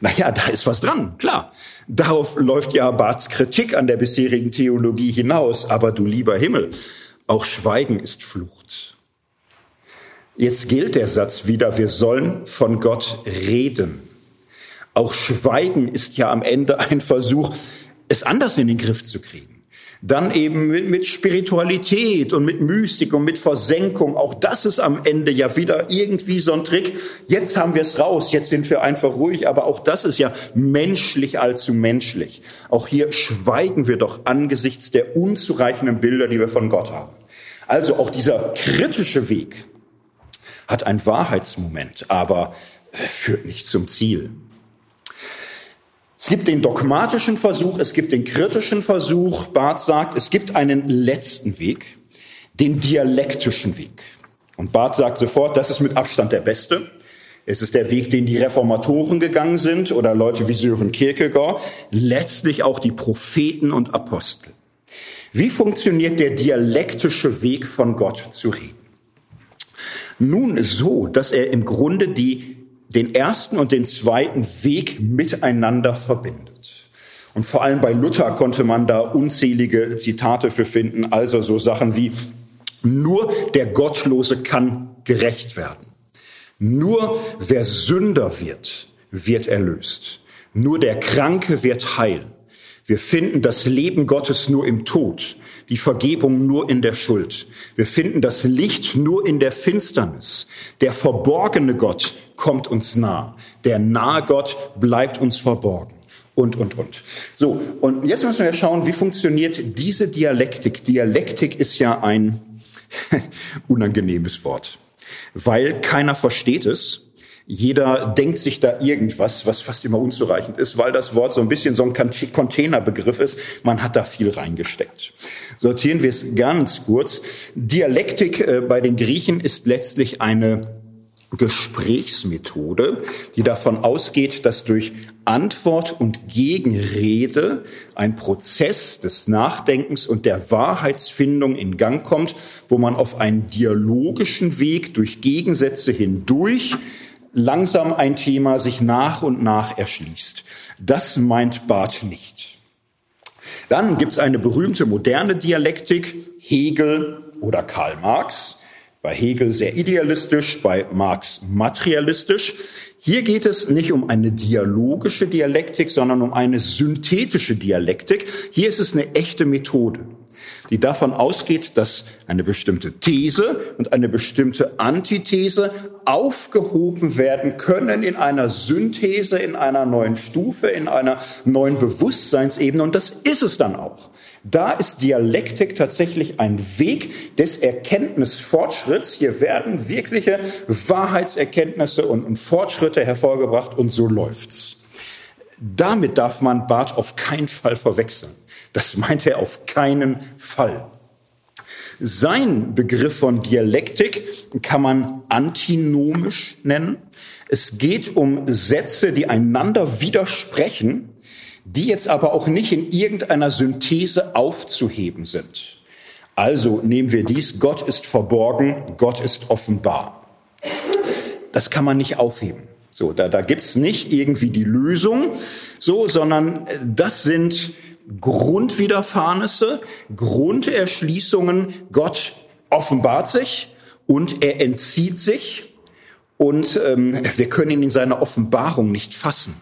Speaker 1: Naja, da ist was dran, klar. Darauf läuft ja Barths Kritik an der bisherigen Theologie hinaus. Aber du lieber Himmel, auch Schweigen ist Flucht. Jetzt gilt der Satz wieder, wir sollen von Gott reden. Auch Schweigen ist ja am Ende ein Versuch, es anders in den Griff zu kriegen. Dann eben mit, mit Spiritualität und mit Mystik und mit Versenkung. Auch das ist am Ende ja wieder irgendwie so ein Trick. Jetzt haben wir es raus, jetzt sind wir einfach ruhig. Aber auch das ist ja menschlich allzu menschlich. Auch hier schweigen wir doch angesichts der unzureichenden Bilder, die wir von Gott haben. Also auch dieser kritische Weg hat ein Wahrheitsmoment, aber führt nicht zum Ziel. Es gibt den dogmatischen Versuch, es gibt den kritischen Versuch. Barth sagt, es gibt einen letzten Weg, den dialektischen Weg. Und Barth sagt sofort, das ist mit Abstand der beste. Es ist der Weg, den die Reformatoren gegangen sind oder Leute wie Sören Kierkegaard, letztlich auch die Propheten und Apostel. Wie funktioniert der dialektische Weg von Gott zu reden? Nun so, dass er im Grunde die den ersten und den zweiten Weg miteinander verbindet. Und vor allem bei Luther konnte man da unzählige Zitate für finden, also so Sachen wie, nur der Gottlose kann gerecht werden. Nur wer Sünder wird, wird erlöst. Nur der Kranke wird heil. Wir finden das Leben Gottes nur im Tod die Vergebung nur in der Schuld. Wir finden das Licht nur in der Finsternis. Der verborgene Gott kommt uns nah. Der nahe Gott bleibt uns verborgen. Und, und, und. So, und jetzt müssen wir schauen, wie funktioniert diese Dialektik. Dialektik ist ja ein (laughs) unangenehmes Wort, weil keiner versteht es. Jeder denkt sich da irgendwas, was fast immer unzureichend ist, weil das Wort so ein bisschen so ein Containerbegriff ist. Man hat da viel reingesteckt. Sortieren wir es ganz kurz. Dialektik äh, bei den Griechen ist letztlich eine Gesprächsmethode, die davon ausgeht, dass durch Antwort und Gegenrede ein Prozess des Nachdenkens und der Wahrheitsfindung in Gang kommt, wo man auf einen dialogischen Weg durch Gegensätze hindurch langsam ein Thema sich nach und nach erschließt. Das meint Barth nicht. Dann gibt es eine berühmte moderne Dialektik, Hegel oder Karl Marx. Bei Hegel sehr idealistisch, bei Marx materialistisch. Hier geht es nicht um eine dialogische Dialektik, sondern um eine synthetische Dialektik. Hier ist es eine echte Methode die davon ausgeht, dass eine bestimmte These und eine bestimmte Antithese aufgehoben werden können in einer Synthese, in einer neuen Stufe, in einer neuen Bewusstseinsebene. Und das ist es dann auch. Da ist Dialektik tatsächlich ein Weg des Erkenntnisfortschritts. Hier werden wirkliche Wahrheitserkenntnisse und, und Fortschritte hervorgebracht und so läuft's. Damit darf man Barth auf keinen Fall verwechseln. Das meint er auf keinen Fall. Sein Begriff von Dialektik kann man antinomisch nennen. Es geht um Sätze, die einander widersprechen, die jetzt aber auch nicht in irgendeiner Synthese aufzuheben sind. Also nehmen wir dies, Gott ist verborgen, Gott ist offenbar. Das kann man nicht aufheben. So, da, da gibt's nicht irgendwie die Lösung, so, sondern das sind Grundwiderfahrnisse, Grunderschließungen. Gott offenbart sich und er entzieht sich und ähm, wir können ihn in seiner Offenbarung nicht fassen.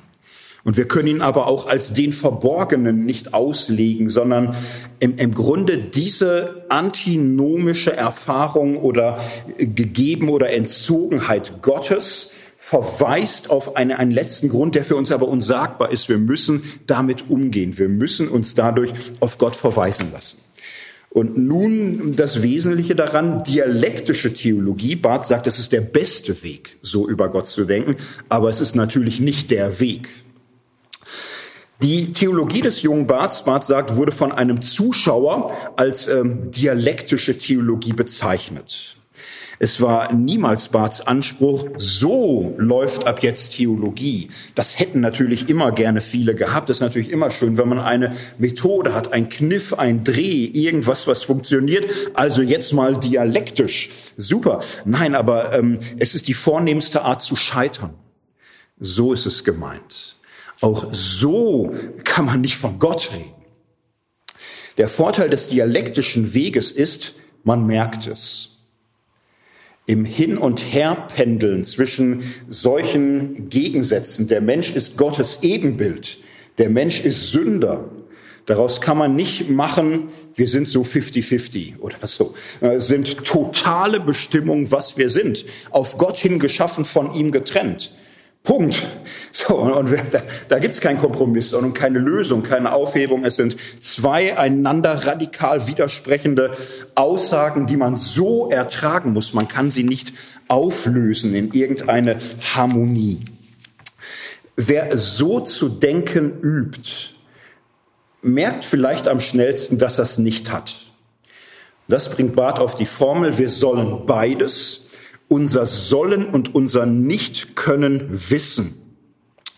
Speaker 1: Und wir können ihn aber auch als den Verborgenen nicht auslegen, sondern im, im Grunde diese antinomische Erfahrung oder gegeben oder Entzogenheit Gottes verweist auf eine, einen letzten Grund, der für uns aber unsagbar ist. Wir müssen damit umgehen. Wir müssen uns dadurch auf Gott verweisen lassen. Und nun das Wesentliche daran, dialektische Theologie. Barth sagt, es ist der beste Weg, so über Gott zu denken, aber es ist natürlich nicht der Weg. Die Theologie des jungen Barths, Barth sagt, wurde von einem Zuschauer als ähm, dialektische Theologie bezeichnet. Es war niemals Barths Anspruch, so läuft ab jetzt Theologie. Das hätten natürlich immer gerne viele gehabt. Das ist natürlich immer schön, wenn man eine Methode hat, ein Kniff, ein Dreh, irgendwas, was funktioniert. Also jetzt mal dialektisch. Super. Nein, aber ähm, es ist die vornehmste Art zu scheitern. So ist es gemeint. Auch so kann man nicht von Gott reden. Der Vorteil des dialektischen Weges ist, man merkt es. Im Hin- und Herpendeln zwischen solchen Gegensätzen, der Mensch ist Gottes Ebenbild, der Mensch ist Sünder, Daraus kann man nicht machen, wir sind so 50-50 oder so. Es sind totale Bestimmungen, was wir sind. Auf Gott hin geschaffen, von ihm getrennt. Punkt. So, und da, da gibt es keinen Kompromiss und keine Lösung, keine Aufhebung. Es sind zwei einander radikal widersprechende Aussagen, die man so ertragen muss. Man kann sie nicht auflösen in irgendeine Harmonie. Wer so zu denken übt, merkt vielleicht am schnellsten, dass er es nicht hat. Das bringt Barth auf die Formel, wir sollen beides unser Sollen und unser Nicht-Können wissen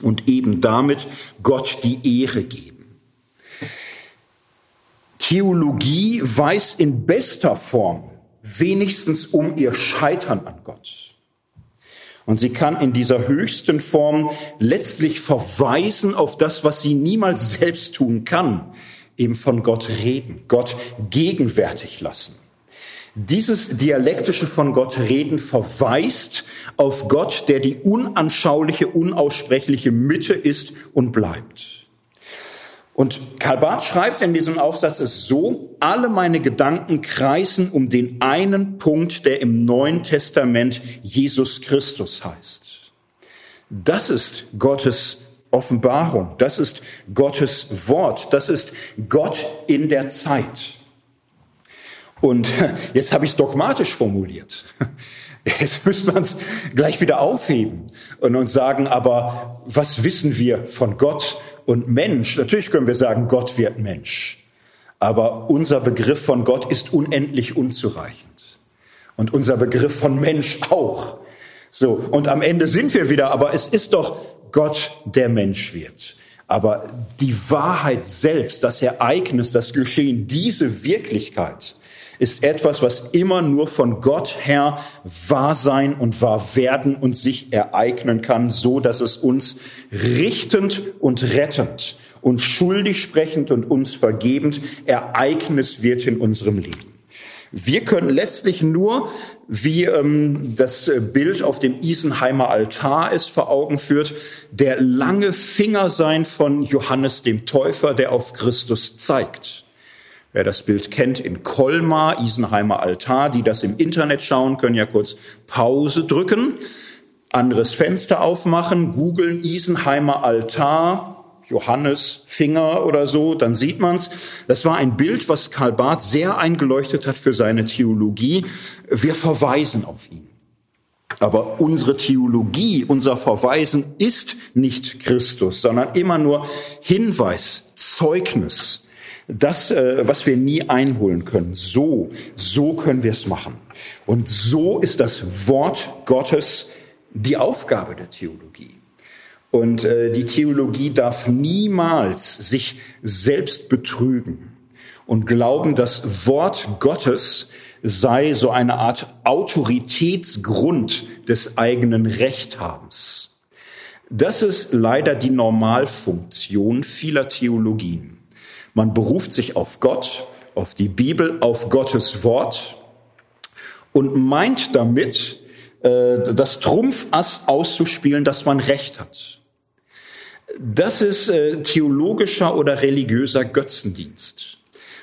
Speaker 1: und eben damit Gott die Ehre geben. Theologie weiß in bester Form wenigstens um ihr Scheitern an Gott. Und sie kann in dieser höchsten Form letztlich verweisen auf das, was sie niemals selbst tun kann, eben von Gott reden, Gott gegenwärtig lassen. Dieses dialektische von Gott reden verweist auf Gott, der die unanschauliche, unaussprechliche Mitte ist und bleibt. Und Karl Barth schreibt in diesem Aufsatz es so, alle meine Gedanken kreisen um den einen Punkt, der im Neuen Testament Jesus Christus heißt. Das ist Gottes Offenbarung, das ist Gottes Wort, das ist Gott in der Zeit. Und (laughs) jetzt habe ich es dogmatisch formuliert. (laughs) Jetzt müsste man es gleich wieder aufheben und uns sagen, aber was wissen wir von Gott und Mensch? Natürlich können wir sagen, Gott wird Mensch. Aber unser Begriff von Gott ist unendlich unzureichend. Und unser Begriff von Mensch auch. So. Und am Ende sind wir wieder, aber es ist doch Gott, der Mensch wird. Aber die Wahrheit selbst, das Ereignis, das Geschehen, diese Wirklichkeit, ist etwas, was immer nur von Gott her wahr sein und wahr werden und sich ereignen kann, so dass es uns richtend und rettend und schuldig sprechend und uns vergebend Ereignis wird in unserem Leben. Wir können letztlich nur, wie ähm, das Bild auf dem Isenheimer Altar es vor Augen führt, der lange Finger sein von Johannes dem Täufer, der auf Christus zeigt. Wer das Bild kennt in Colmar, Isenheimer Altar, die das im Internet schauen, können ja kurz Pause drücken, anderes Fenster aufmachen, googeln Isenheimer Altar, Johannes Finger oder so, dann sieht man's. Das war ein Bild, was Karl Barth sehr eingeleuchtet hat für seine Theologie. Wir verweisen auf ihn. Aber unsere Theologie, unser Verweisen ist nicht Christus, sondern immer nur Hinweis, Zeugnis, das, äh, was wir nie einholen können. So, so können wir es machen. Und so ist das Wort Gottes die Aufgabe der Theologie. Und äh, die Theologie darf niemals sich selbst betrügen und glauben, das Wort Gottes sei so eine Art Autoritätsgrund des eigenen Rechthabens. Das ist leider die Normalfunktion vieler Theologien. Man beruft sich auf Gott, auf die Bibel, auf Gottes Wort und meint damit, äh, das Trumpfass auszuspielen, dass man Recht hat. Das ist äh, theologischer oder religiöser Götzendienst.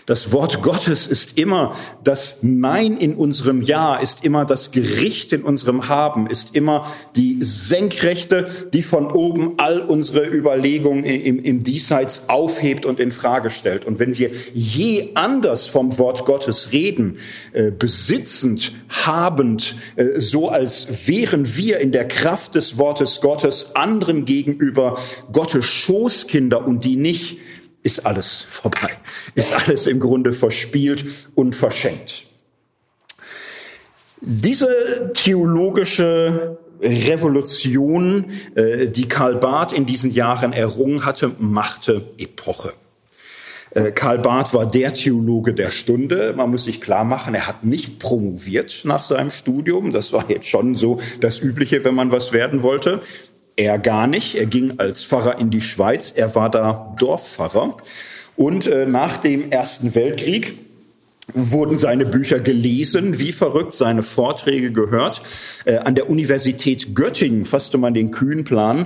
Speaker 1: Das Wort Gottes ist immer das Nein in unserem Ja, ist immer das Gericht in unserem Haben, ist immer die Senkrechte, die von oben all unsere Überlegungen im, im Diesseits aufhebt und in Frage stellt. Und wenn wir je anders vom Wort Gottes reden, äh, besitzend, habend, äh, so als wären wir in der Kraft des Wortes Gottes anderen gegenüber Gottes Schoßkinder und die nicht, ist alles vorbei, ist alles im Grunde verspielt und verschenkt. Diese theologische Revolution, äh, die Karl Barth in diesen Jahren errungen hatte, machte Epoche. Äh, Karl Barth war der Theologe der Stunde. Man muss sich klar machen, er hat nicht promoviert nach seinem Studium. Das war jetzt schon so das Übliche, wenn man was werden wollte. Er gar nicht. Er ging als Pfarrer in die Schweiz. Er war da Dorfpfarrer. Und äh, nach dem Ersten Weltkrieg wurden seine Bücher gelesen, wie verrückt seine Vorträge gehört. Äh, an der Universität Göttingen fasste man den kühnen Plan,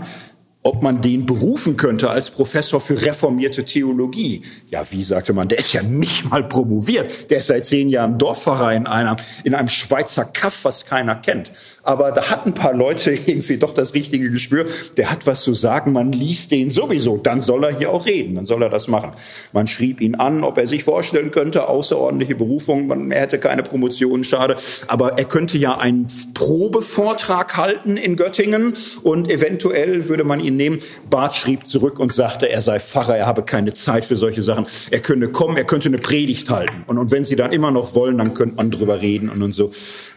Speaker 1: ob man den berufen könnte als Professor für reformierte Theologie. Ja, wie sagte man, der ist ja nicht mal promoviert. Der ist seit zehn Jahren Dorfpfarrer in einem, in einem Schweizer Kaff, was keiner kennt. Aber da hatten ein paar Leute (laughs) irgendwie doch das richtige Gespür. Der hat was zu sagen, man liest den sowieso. Dann soll er hier auch reden, dann soll er das machen. Man schrieb ihn an, ob er sich vorstellen könnte, außerordentliche Berufung. Man, er hätte keine Promotion, schade. Aber er könnte ja einen Probevortrag halten in Göttingen und eventuell würde man ihn ihn nehmen. Barth schrieb zurück und sagte, er sei Pfarrer, er habe keine Zeit für solche Sachen. Er könne kommen, er könnte eine Predigt halten. Und, und wenn sie dann immer noch wollen, dann könnte man drüber reden und, und so.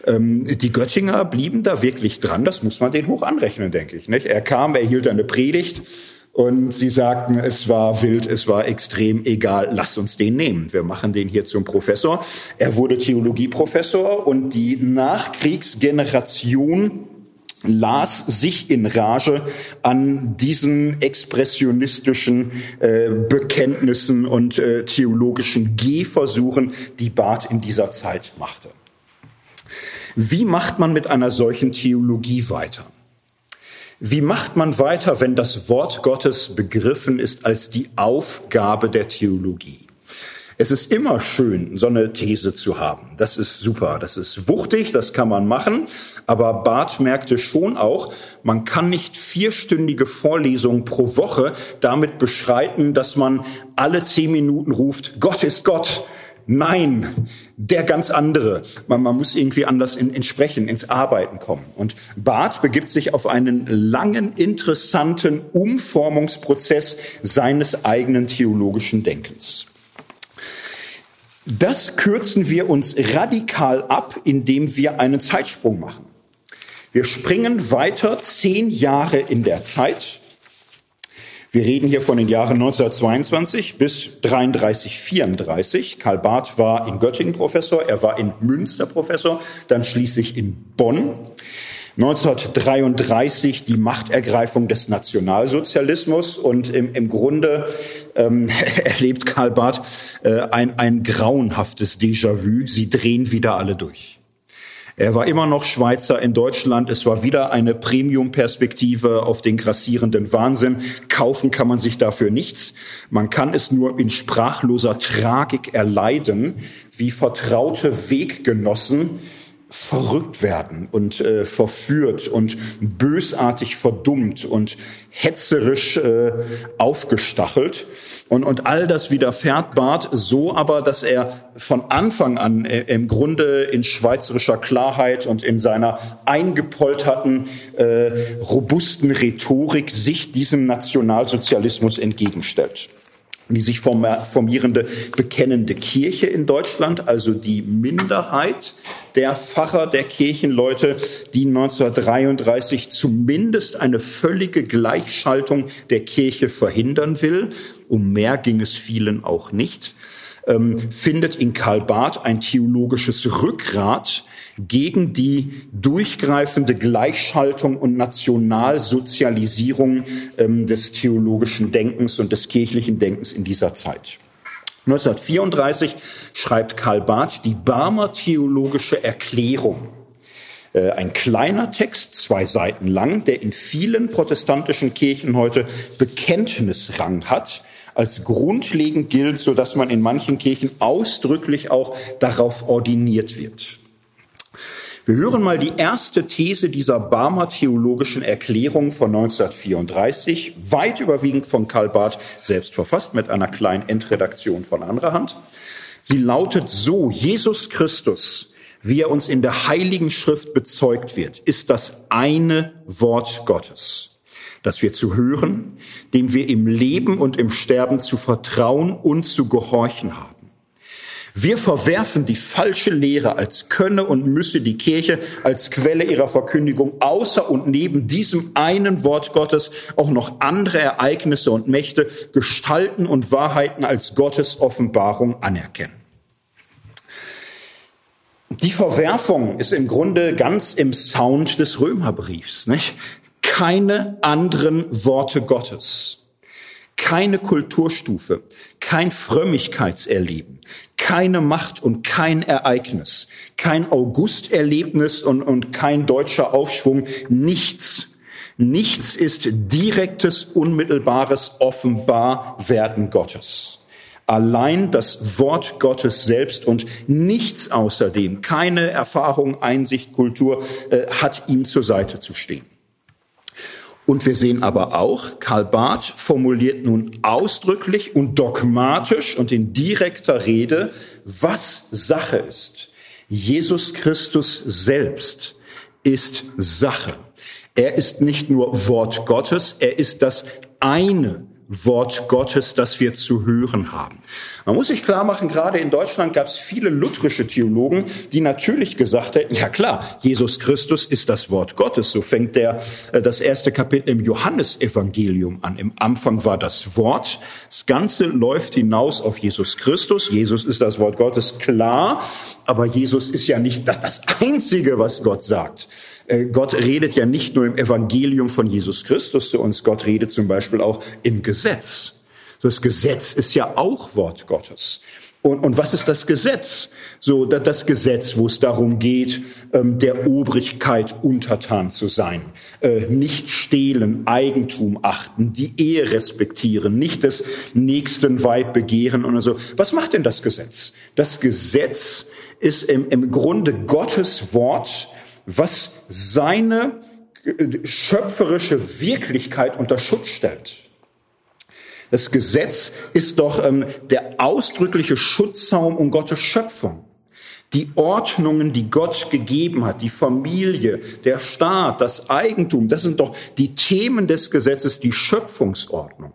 Speaker 1: Ähm, die Göttinger blieben da wirklich dran. Das muss man den hoch anrechnen, denke ich. Nicht? Er kam, er hielt eine Predigt. Und sie sagten, es war wild, es war extrem egal, lass uns den nehmen. Wir machen den hier zum Professor. Er wurde Theologieprofessor und die Nachkriegsgeneration las sich in Rage an diesen expressionistischen äh, Bekenntnissen und äh, theologischen Gehversuchen, die Barth in dieser Zeit machte. Wie macht man mit einer solchen Theologie weiter? Wie macht man weiter, wenn das Wort Gottes begriffen ist als die Aufgabe der Theologie? Es ist immer schön, so eine These zu haben. Das ist super, das ist wuchtig, das kann man machen. Aber Barth merkte schon auch, man kann nicht vierstündige Vorlesungen pro Woche damit beschreiten, dass man alle zehn Minuten ruft, Gott ist Gott. Nein, der ganz andere. Man, man muss irgendwie anders in, in Sprechen, ins Arbeiten kommen. Und Barth begibt sich auf einen langen, interessanten Umformungsprozess seines eigenen theologischen Denkens. Das kürzen wir uns radikal ab, indem wir einen Zeitsprung machen. Wir springen weiter zehn Jahre in der Zeit. Wir reden hier von den Jahren 1922 bis 33, 34. Karl Barth war in Göttingen Professor, er war in Münster Professor, dann schließlich in Bonn. 1933 die Machtergreifung des Nationalsozialismus und im, im Grunde ähm, (laughs) erlebt Karl Barth äh, ein, ein grauenhaftes Déjà-vu. Sie drehen wieder alle durch. Er war immer noch Schweizer in Deutschland. Es war wieder eine Premium-Perspektive auf den grassierenden Wahnsinn. Kaufen kann man sich dafür nichts. Man kann es nur in sprachloser Tragik erleiden, wie vertraute Weggenossen verrückt werden und äh, verführt und bösartig verdummt und hetzerisch äh, aufgestachelt. Und, und all das widerfährt Barth so aber, dass er von Anfang an äh, im Grunde in schweizerischer Klarheit und in seiner eingepolterten, äh, robusten Rhetorik sich diesem Nationalsozialismus entgegenstellt die sich formierende bekennende Kirche in Deutschland, also die Minderheit der Pfarrer, der Kirchenleute, die 1933 zumindest eine völlige Gleichschaltung der Kirche verhindern will. Um mehr ging es vielen auch nicht ähm, findet in Karl Barth ein theologisches Rückgrat gegen die durchgreifende Gleichschaltung und Nationalsozialisierung ähm, des theologischen Denkens und des kirchlichen Denkens in dieser Zeit. 1934 schreibt Karl Barth die Barmer theologische Erklärung. Äh, ein kleiner Text, zwei Seiten lang, der in vielen protestantischen Kirchen heute Bekenntnisrang hat, als grundlegend gilt, so dass man in manchen Kirchen ausdrücklich auch darauf ordiniert wird. Wir hören mal die erste These dieser Barmer theologischen Erklärung von 1934, weit überwiegend von Karl Barth selbst verfasst, mit einer kleinen Endredaktion von anderer Hand. Sie lautet so, Jesus Christus, wie er uns in der Heiligen Schrift bezeugt wird, ist das eine Wort Gottes, das wir zu hören, dem wir im Leben und im Sterben zu vertrauen und zu gehorchen haben. Wir verwerfen die falsche Lehre, als könne und müsse die Kirche als Quelle ihrer Verkündigung außer und neben diesem einen Wort Gottes auch noch andere Ereignisse und Mächte, Gestalten und Wahrheiten als Gottes Offenbarung anerkennen. Die Verwerfung ist im Grunde ganz im Sound des Römerbriefs. Nicht? Keine anderen Worte Gottes keine Kulturstufe, kein Frömmigkeitserleben, keine Macht und kein Ereignis, kein Augusterlebnis und, und kein deutscher Aufschwung, nichts. Nichts ist direktes, unmittelbares Offenbarwerden Gottes. Allein das Wort Gottes selbst und nichts außerdem, keine Erfahrung, Einsicht, Kultur äh, hat ihm zur Seite zu stehen. Und wir sehen aber auch, Karl Barth formuliert nun ausdrücklich und dogmatisch und in direkter Rede, was Sache ist. Jesus Christus selbst ist Sache. Er ist nicht nur Wort Gottes, er ist das eine Wort Gottes, das wir zu hören haben. Man muss sich klar machen, gerade in Deutschland gab es viele lutherische Theologen, die natürlich gesagt hätten, ja klar, Jesus Christus ist das Wort Gottes. So fängt der, äh, das erste Kapitel im Johannesevangelium an. Im Anfang war das Wort. Das Ganze läuft hinaus auf Jesus Christus. Jesus ist das Wort Gottes, klar. Aber Jesus ist ja nicht das, das Einzige, was Gott sagt. Äh, Gott redet ja nicht nur im Evangelium von Jesus Christus zu uns, Gott redet zum Beispiel auch im Gesetz. Das Gesetz ist ja auch Wort Gottes. Und, und was ist das Gesetz? So, das Gesetz, wo es darum geht, ähm, der Obrigkeit untertan zu sein, äh, nicht stehlen, Eigentum achten, die Ehe respektieren, nicht des nächsten Weib begehren und so. Was macht denn das Gesetz? Das Gesetz ist im, im Grunde Gottes Wort, was seine äh, schöpferische Wirklichkeit unter Schutz stellt. Das Gesetz ist doch ähm, der ausdrückliche Schutzsaum um Gottes Schöpfung. Die Ordnungen, die Gott gegeben hat, die Familie, der Staat, das Eigentum, das sind doch die Themen des Gesetzes, die Schöpfungsordnung.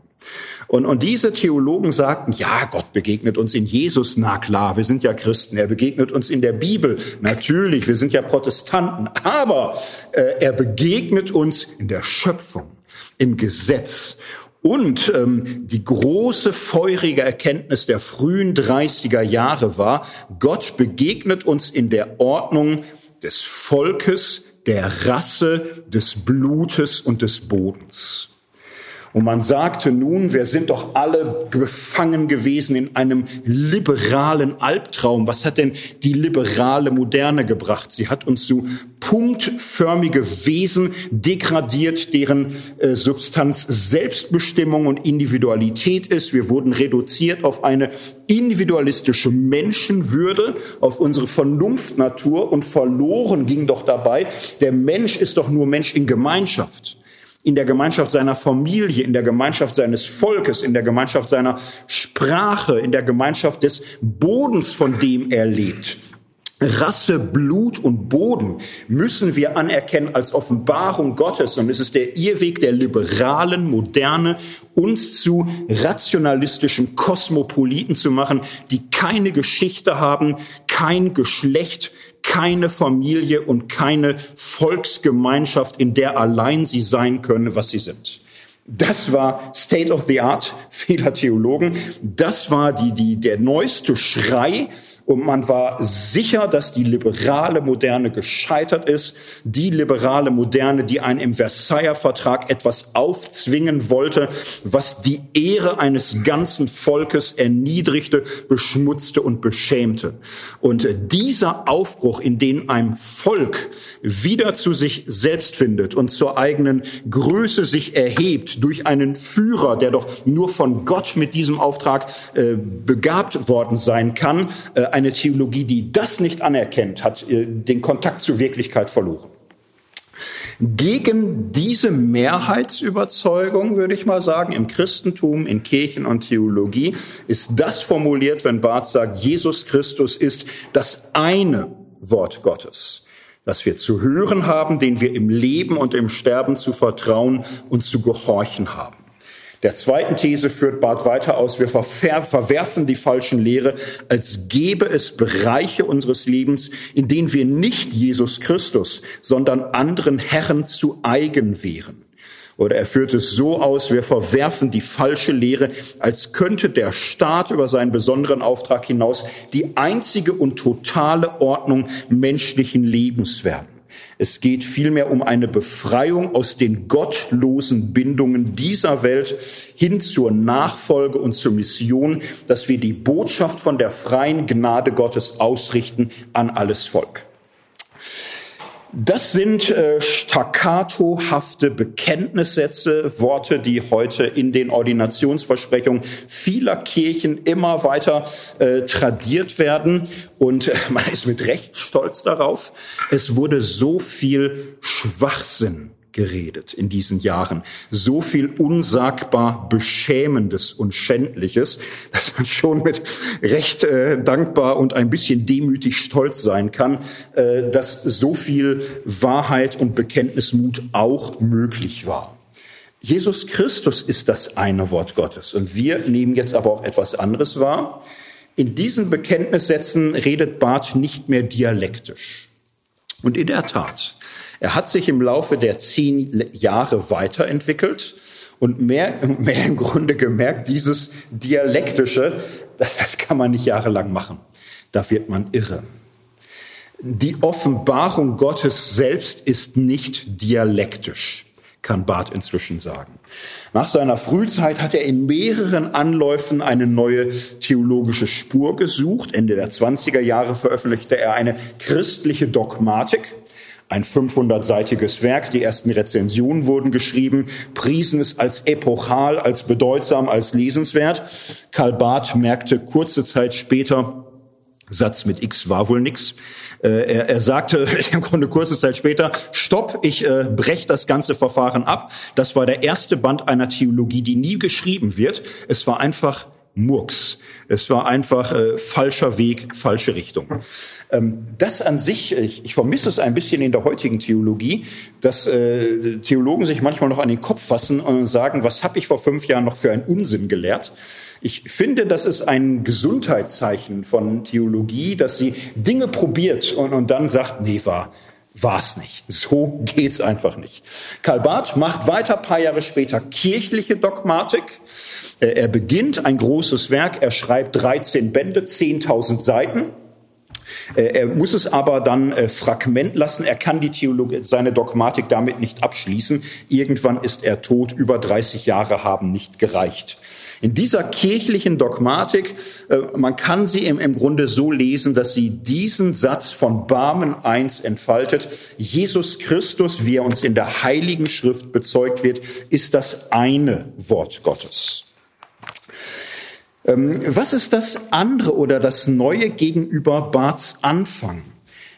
Speaker 1: Und, und diese Theologen sagten, ja, Gott begegnet uns in Jesus, na klar, wir sind ja Christen, er begegnet uns in der Bibel, natürlich, wir sind ja Protestanten, aber äh, er begegnet uns in der Schöpfung, im Gesetz. Und ähm, die große feurige Erkenntnis der frühen 30er Jahre war, Gott begegnet uns in der Ordnung des Volkes, der Rasse, des Blutes und des Bodens. Und man sagte nun, wir sind doch alle gefangen gewesen in einem liberalen Albtraum. Was hat denn die liberale Moderne gebracht? Sie hat uns zu punktförmige Wesen degradiert, deren äh, Substanz Selbstbestimmung und Individualität ist. Wir wurden reduziert auf eine individualistische Menschenwürde, auf unsere Vernunftnatur und verloren ging doch dabei, der Mensch ist doch nur Mensch in Gemeinschaft in der Gemeinschaft seiner Familie, in der Gemeinschaft seines Volkes, in der Gemeinschaft seiner Sprache, in der Gemeinschaft des Bodens, von dem er lebt. Rasse, Blut und Boden müssen wir anerkennen als Offenbarung Gottes. Und es ist der Irrweg der liberalen Moderne, uns zu rationalistischen Kosmopoliten zu machen, die keine Geschichte haben, kein Geschlecht, keine Familie und keine Volksgemeinschaft, in der allein sie sein können, was sie sind. Das war State of the Art vieler Theologen. Das war die, die, der neueste Schrei und man war sicher, dass die liberale Moderne gescheitert ist. Die liberale Moderne, die einen im Versailler Vertrag etwas aufzwingen wollte, was die Ehre eines ganzen Volkes erniedrigte, beschmutzte und beschämte. Und dieser Aufbruch, in den ein Volk wieder zu sich selbst findet und zur eigenen Größe sich erhebt durch einen Führer, der doch nur von Gott mit diesem Auftrag äh, begabt worden sein kann, äh, eine Theologie, die das nicht anerkennt, hat äh, den Kontakt zur Wirklichkeit verloren. Gegen diese Mehrheitsüberzeugung, würde ich mal sagen, im Christentum, in Kirchen und Theologie, ist das formuliert, wenn Barth sagt, Jesus Christus ist das eine Wort Gottes, das wir zu hören haben, den wir im Leben und im Sterben zu vertrauen und zu gehorchen haben. Der zweiten These führt Barth weiter aus, wir verwerfen die falschen Lehre, als gäbe es Bereiche unseres Lebens, in denen wir nicht Jesus Christus, sondern anderen Herren zu eigen wären. Oder er führt es so aus, wir verwerfen die falsche Lehre, als könnte der Staat über seinen besonderen Auftrag hinaus die einzige und totale Ordnung menschlichen Lebens werden. Es geht vielmehr um eine Befreiung aus den gottlosen Bindungen dieser Welt hin zur Nachfolge und zur Mission, dass wir die Botschaft von der freien Gnade Gottes ausrichten an alles Volk. Das sind äh, staccatohafte Bekenntnissätze, Worte, die heute in den Ordinationsversprechungen vieler Kirchen immer weiter äh, tradiert werden. Und äh, man ist mit Recht stolz darauf. Es wurde so viel Schwachsinn geredet in diesen Jahren. So viel unsagbar Beschämendes und Schändliches, dass man schon mit recht äh, dankbar und ein bisschen demütig stolz sein kann, äh, dass so viel Wahrheit und Bekenntnismut auch möglich war. Jesus Christus ist das eine Wort Gottes und wir nehmen jetzt aber auch etwas anderes wahr. In diesen Bekenntnissätzen redet Barth nicht mehr dialektisch. Und in der Tat, er hat sich im Laufe der zehn Jahre weiterentwickelt und mehr, (laughs) mehr im Grunde gemerkt, dieses Dialektische, das kann man nicht jahrelang machen. Da wird man irre. Die Offenbarung Gottes selbst ist nicht dialektisch, kann Barth inzwischen sagen. Nach seiner Frühzeit hat er in mehreren Anläufen eine neue theologische Spur gesucht. Ende der 20er Jahre veröffentlichte er eine christliche Dogmatik ein 500-seitiges Werk, die ersten Rezensionen wurden geschrieben, priesen es als epochal, als bedeutsam, als lesenswert. Karl Barth merkte kurze Zeit später, Satz mit X war wohl nix. Äh, er, er sagte (laughs) im Grunde kurze Zeit später, stopp, ich äh, brech das ganze Verfahren ab. Das war der erste Band einer Theologie, die nie geschrieben wird. Es war einfach Murks. Es war einfach äh, falscher Weg, falsche Richtung. Ähm, das an sich, ich, ich vermisse es ein bisschen in der heutigen Theologie, dass äh, Theologen sich manchmal noch an den Kopf fassen und sagen, was habe ich vor fünf Jahren noch für einen Unsinn gelehrt? Ich finde, das ist ein Gesundheitszeichen von Theologie, dass sie Dinge probiert und, und dann sagt, nee, war war's nicht. So (laughs) geht's einfach nicht. Karl Barth macht weiter, paar Jahre später, kirchliche Dogmatik. Er beginnt ein großes Werk, er schreibt 13 Bände, 10.000 Seiten. Er muss es aber dann äh, Fragment lassen. Er kann die Theologie, seine Dogmatik damit nicht abschließen. Irgendwann ist er tot. Über 30 Jahre haben nicht gereicht. In dieser kirchlichen Dogmatik, man kann sie im, Grunde so lesen, dass sie diesen Satz von Barmen 1 entfaltet. Jesus Christus, wie er uns in der Heiligen Schrift bezeugt wird, ist das eine Wort Gottes. Ähm, was ist das andere oder das Neue gegenüber Barths Anfang?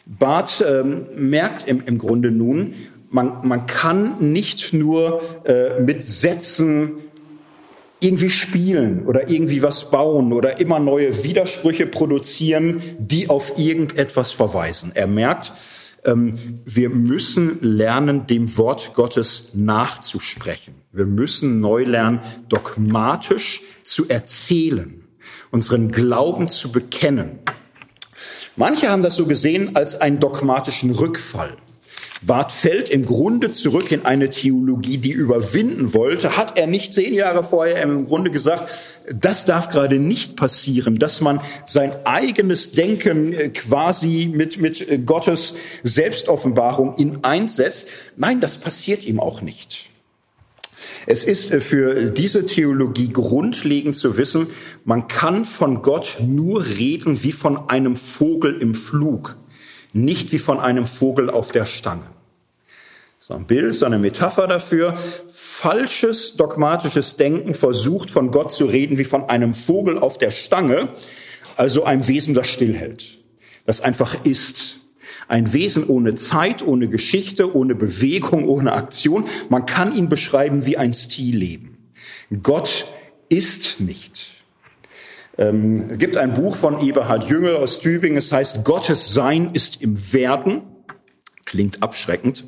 Speaker 1: Barth ähm, merkt im, im Grunde nun, man, man kann nicht nur äh, mit Sätzen irgendwie spielen oder irgendwie was bauen oder immer neue Widersprüche produzieren, die auf irgendetwas verweisen. Er merkt, ähm, wir müssen lernen, dem Wort Gottes nachzusprechen. Wir müssen neu lernen, dogmatisch zu erzählen, unseren Glauben zu bekennen. Manche haben das so gesehen als einen dogmatischen Rückfall. Barth fällt im Grunde zurück in eine Theologie, die überwinden wollte. Hat er nicht zehn Jahre vorher im Grunde gesagt, das darf gerade nicht passieren, dass man sein eigenes Denken äh, quasi mit, mit Gottes Selbstoffenbarung in einsetzt. Nein, das passiert ihm auch nicht. Es ist äh, für diese Theologie grundlegend zu wissen, man kann von Gott nur reden wie von einem Vogel im Flug, nicht wie von einem Vogel auf der Stange. So ein Bild, so eine Metapher dafür. Falsches dogmatisches Denken versucht von Gott zu reden wie von einem Vogel auf der Stange, also einem Wesen, das stillhält, das einfach ist. Ein Wesen ohne Zeit, ohne Geschichte, ohne Bewegung, ohne Aktion. Man kann ihn beschreiben wie ein Stilleben. Gott ist nicht. Ähm, es gibt ein Buch von Eberhard Jüngel aus Tübingen, es heißt Gottes Sein ist im Werden. Klingt abschreckend,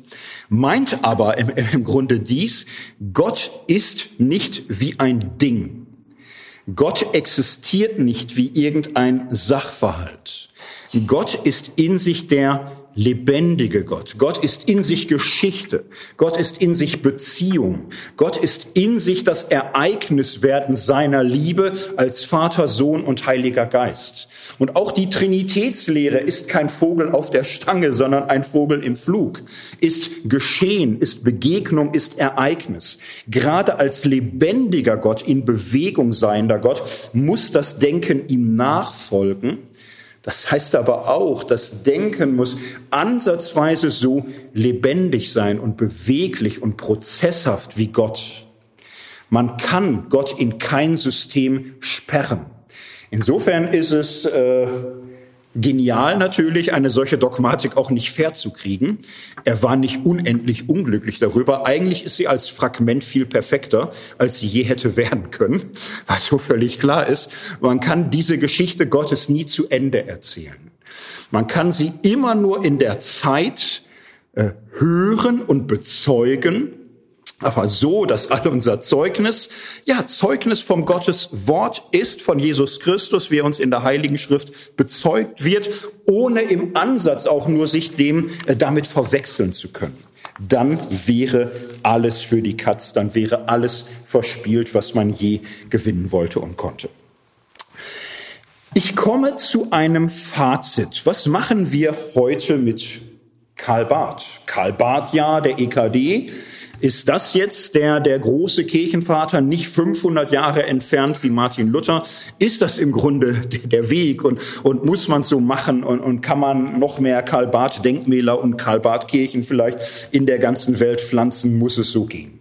Speaker 1: meint aber im, (laughs) im Grunde dies, Gott ist nicht wie ein Ding. Gott existiert nicht wie irgendein Sachverhalt. Gott ist in sich der lebendige Gott. Gott ist in sich Geschichte. Gott ist in sich Beziehung. Gott ist in sich das Ereigniswerden seiner Liebe als Vater, Sohn und Heiliger Geist. Und auch die Trinitätslehre ist kein Vogel auf der Stange, sondern ein Vogel im Flug. Ist Geschehen, ist Begegnung, ist Ereignis. Gerade als lebendiger Gott, in Bewegung seiender Gott, muss das Denken ihm nachfolgen das heißt aber auch, das Denken muss ansatzweise so lebendig sein und beweglich und prozesshaft wie Gott. Man kann Gott in kein System sperren. Insofern ist es äh, Genial natürlich, eine solche Dogmatik auch nicht fair zu kriegen. Er war nicht unendlich unglücklich darüber. Eigentlich ist sie als Fragment viel perfekter, als sie je hätte werden können, (laughs) weil so völlig klar ist, man kann diese Geschichte Gottes nie zu Ende erzählen. Man kann sie immer nur in der Zeit äh, hören und bezeugen, aber so, dass all unser Zeugnis, ja, Zeugnis vom Gottes Wort ist, von Jesus Christus, wie er uns in der Heiligen Schrift bezeugt wird, ohne im Ansatz auch nur sich dem äh, damit verwechseln zu können. Dann wäre alles für die Katz, dann wäre alles verspielt, was man je gewinnen wollte und konnte. Ich komme zu einem Fazit. Was machen wir heute mit Karl Barth? Karl Barth, ja, der EKD, ist das jetzt der, der große Kirchenvater nicht 500 Jahre entfernt wie Martin Luther? Ist das im Grunde der Weg und, und muss man so machen und, und kann man noch mehr Karl Barth Denkmäler und Karl Barth Kirchen vielleicht in der ganzen Welt pflanzen? Muss es so gehen?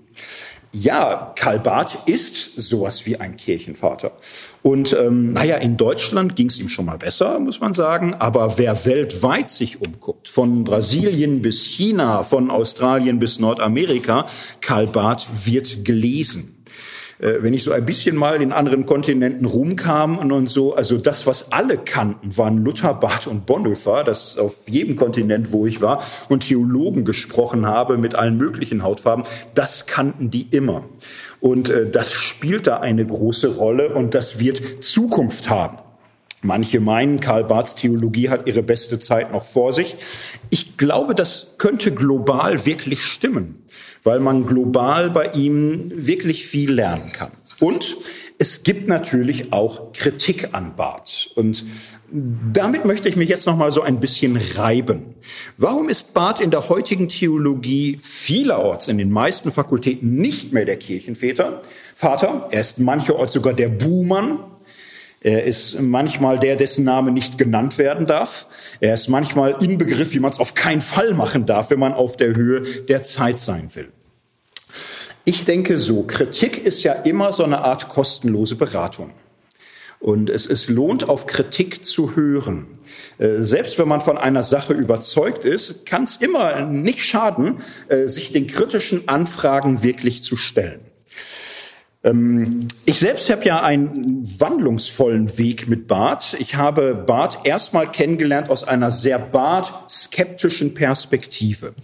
Speaker 1: Ja, Karl Barth ist sowas wie ein Kirchenvater. Und ähm, naja, in Deutschland ging es ihm schon mal besser, muss man sagen. Aber wer weltweit sich umguckt, von Brasilien bis China, von Australien bis Nordamerika, Karl Barth wird gelesen. Äh, wenn ich so ein bisschen mal in anderen Kontinenten rumkam und so, also das, was alle kannten, waren Luther, Barth und Bonhoeffer, das auf jedem Kontinent, wo ich war, und Theologen gesprochen habe mit allen möglichen Hautfarben, das kannten die immer. Und äh, das spielt da eine große Rolle und das wird Zukunft haben. Manche meinen, Karl Barths Theologie hat ihre beste Zeit noch vor sich. Ich glaube, das könnte global wirklich stimmen weil man global bei ihm wirklich viel lernen kann. Und es gibt natürlich auch Kritik an Barth. Und damit möchte ich mich jetzt noch mal so ein bisschen reiben. Warum ist Barth in der heutigen Theologie vielerorts in den meisten Fakultäten nicht mehr der Kirchenväter? Vater, er ist mancherorts sogar der Buhmann. Er ist manchmal der, dessen Name nicht genannt werden darf. Er ist manchmal im Begriff, wie man es auf keinen Fall machen darf, wenn man auf der Höhe der Zeit sein will. Ich denke so, Kritik ist ja immer so eine Art kostenlose Beratung. Und es, es lohnt, auf Kritik zu hören. Äh, selbst wenn man von einer Sache überzeugt ist, kann es immer nicht schaden, äh, sich den kritischen Anfragen wirklich zu stellen. Ähm, ich selbst habe ja einen wandlungsvollen Weg mit Barth. Ich habe Barth erstmal kennengelernt aus einer sehr Barth-skeptischen Perspektive.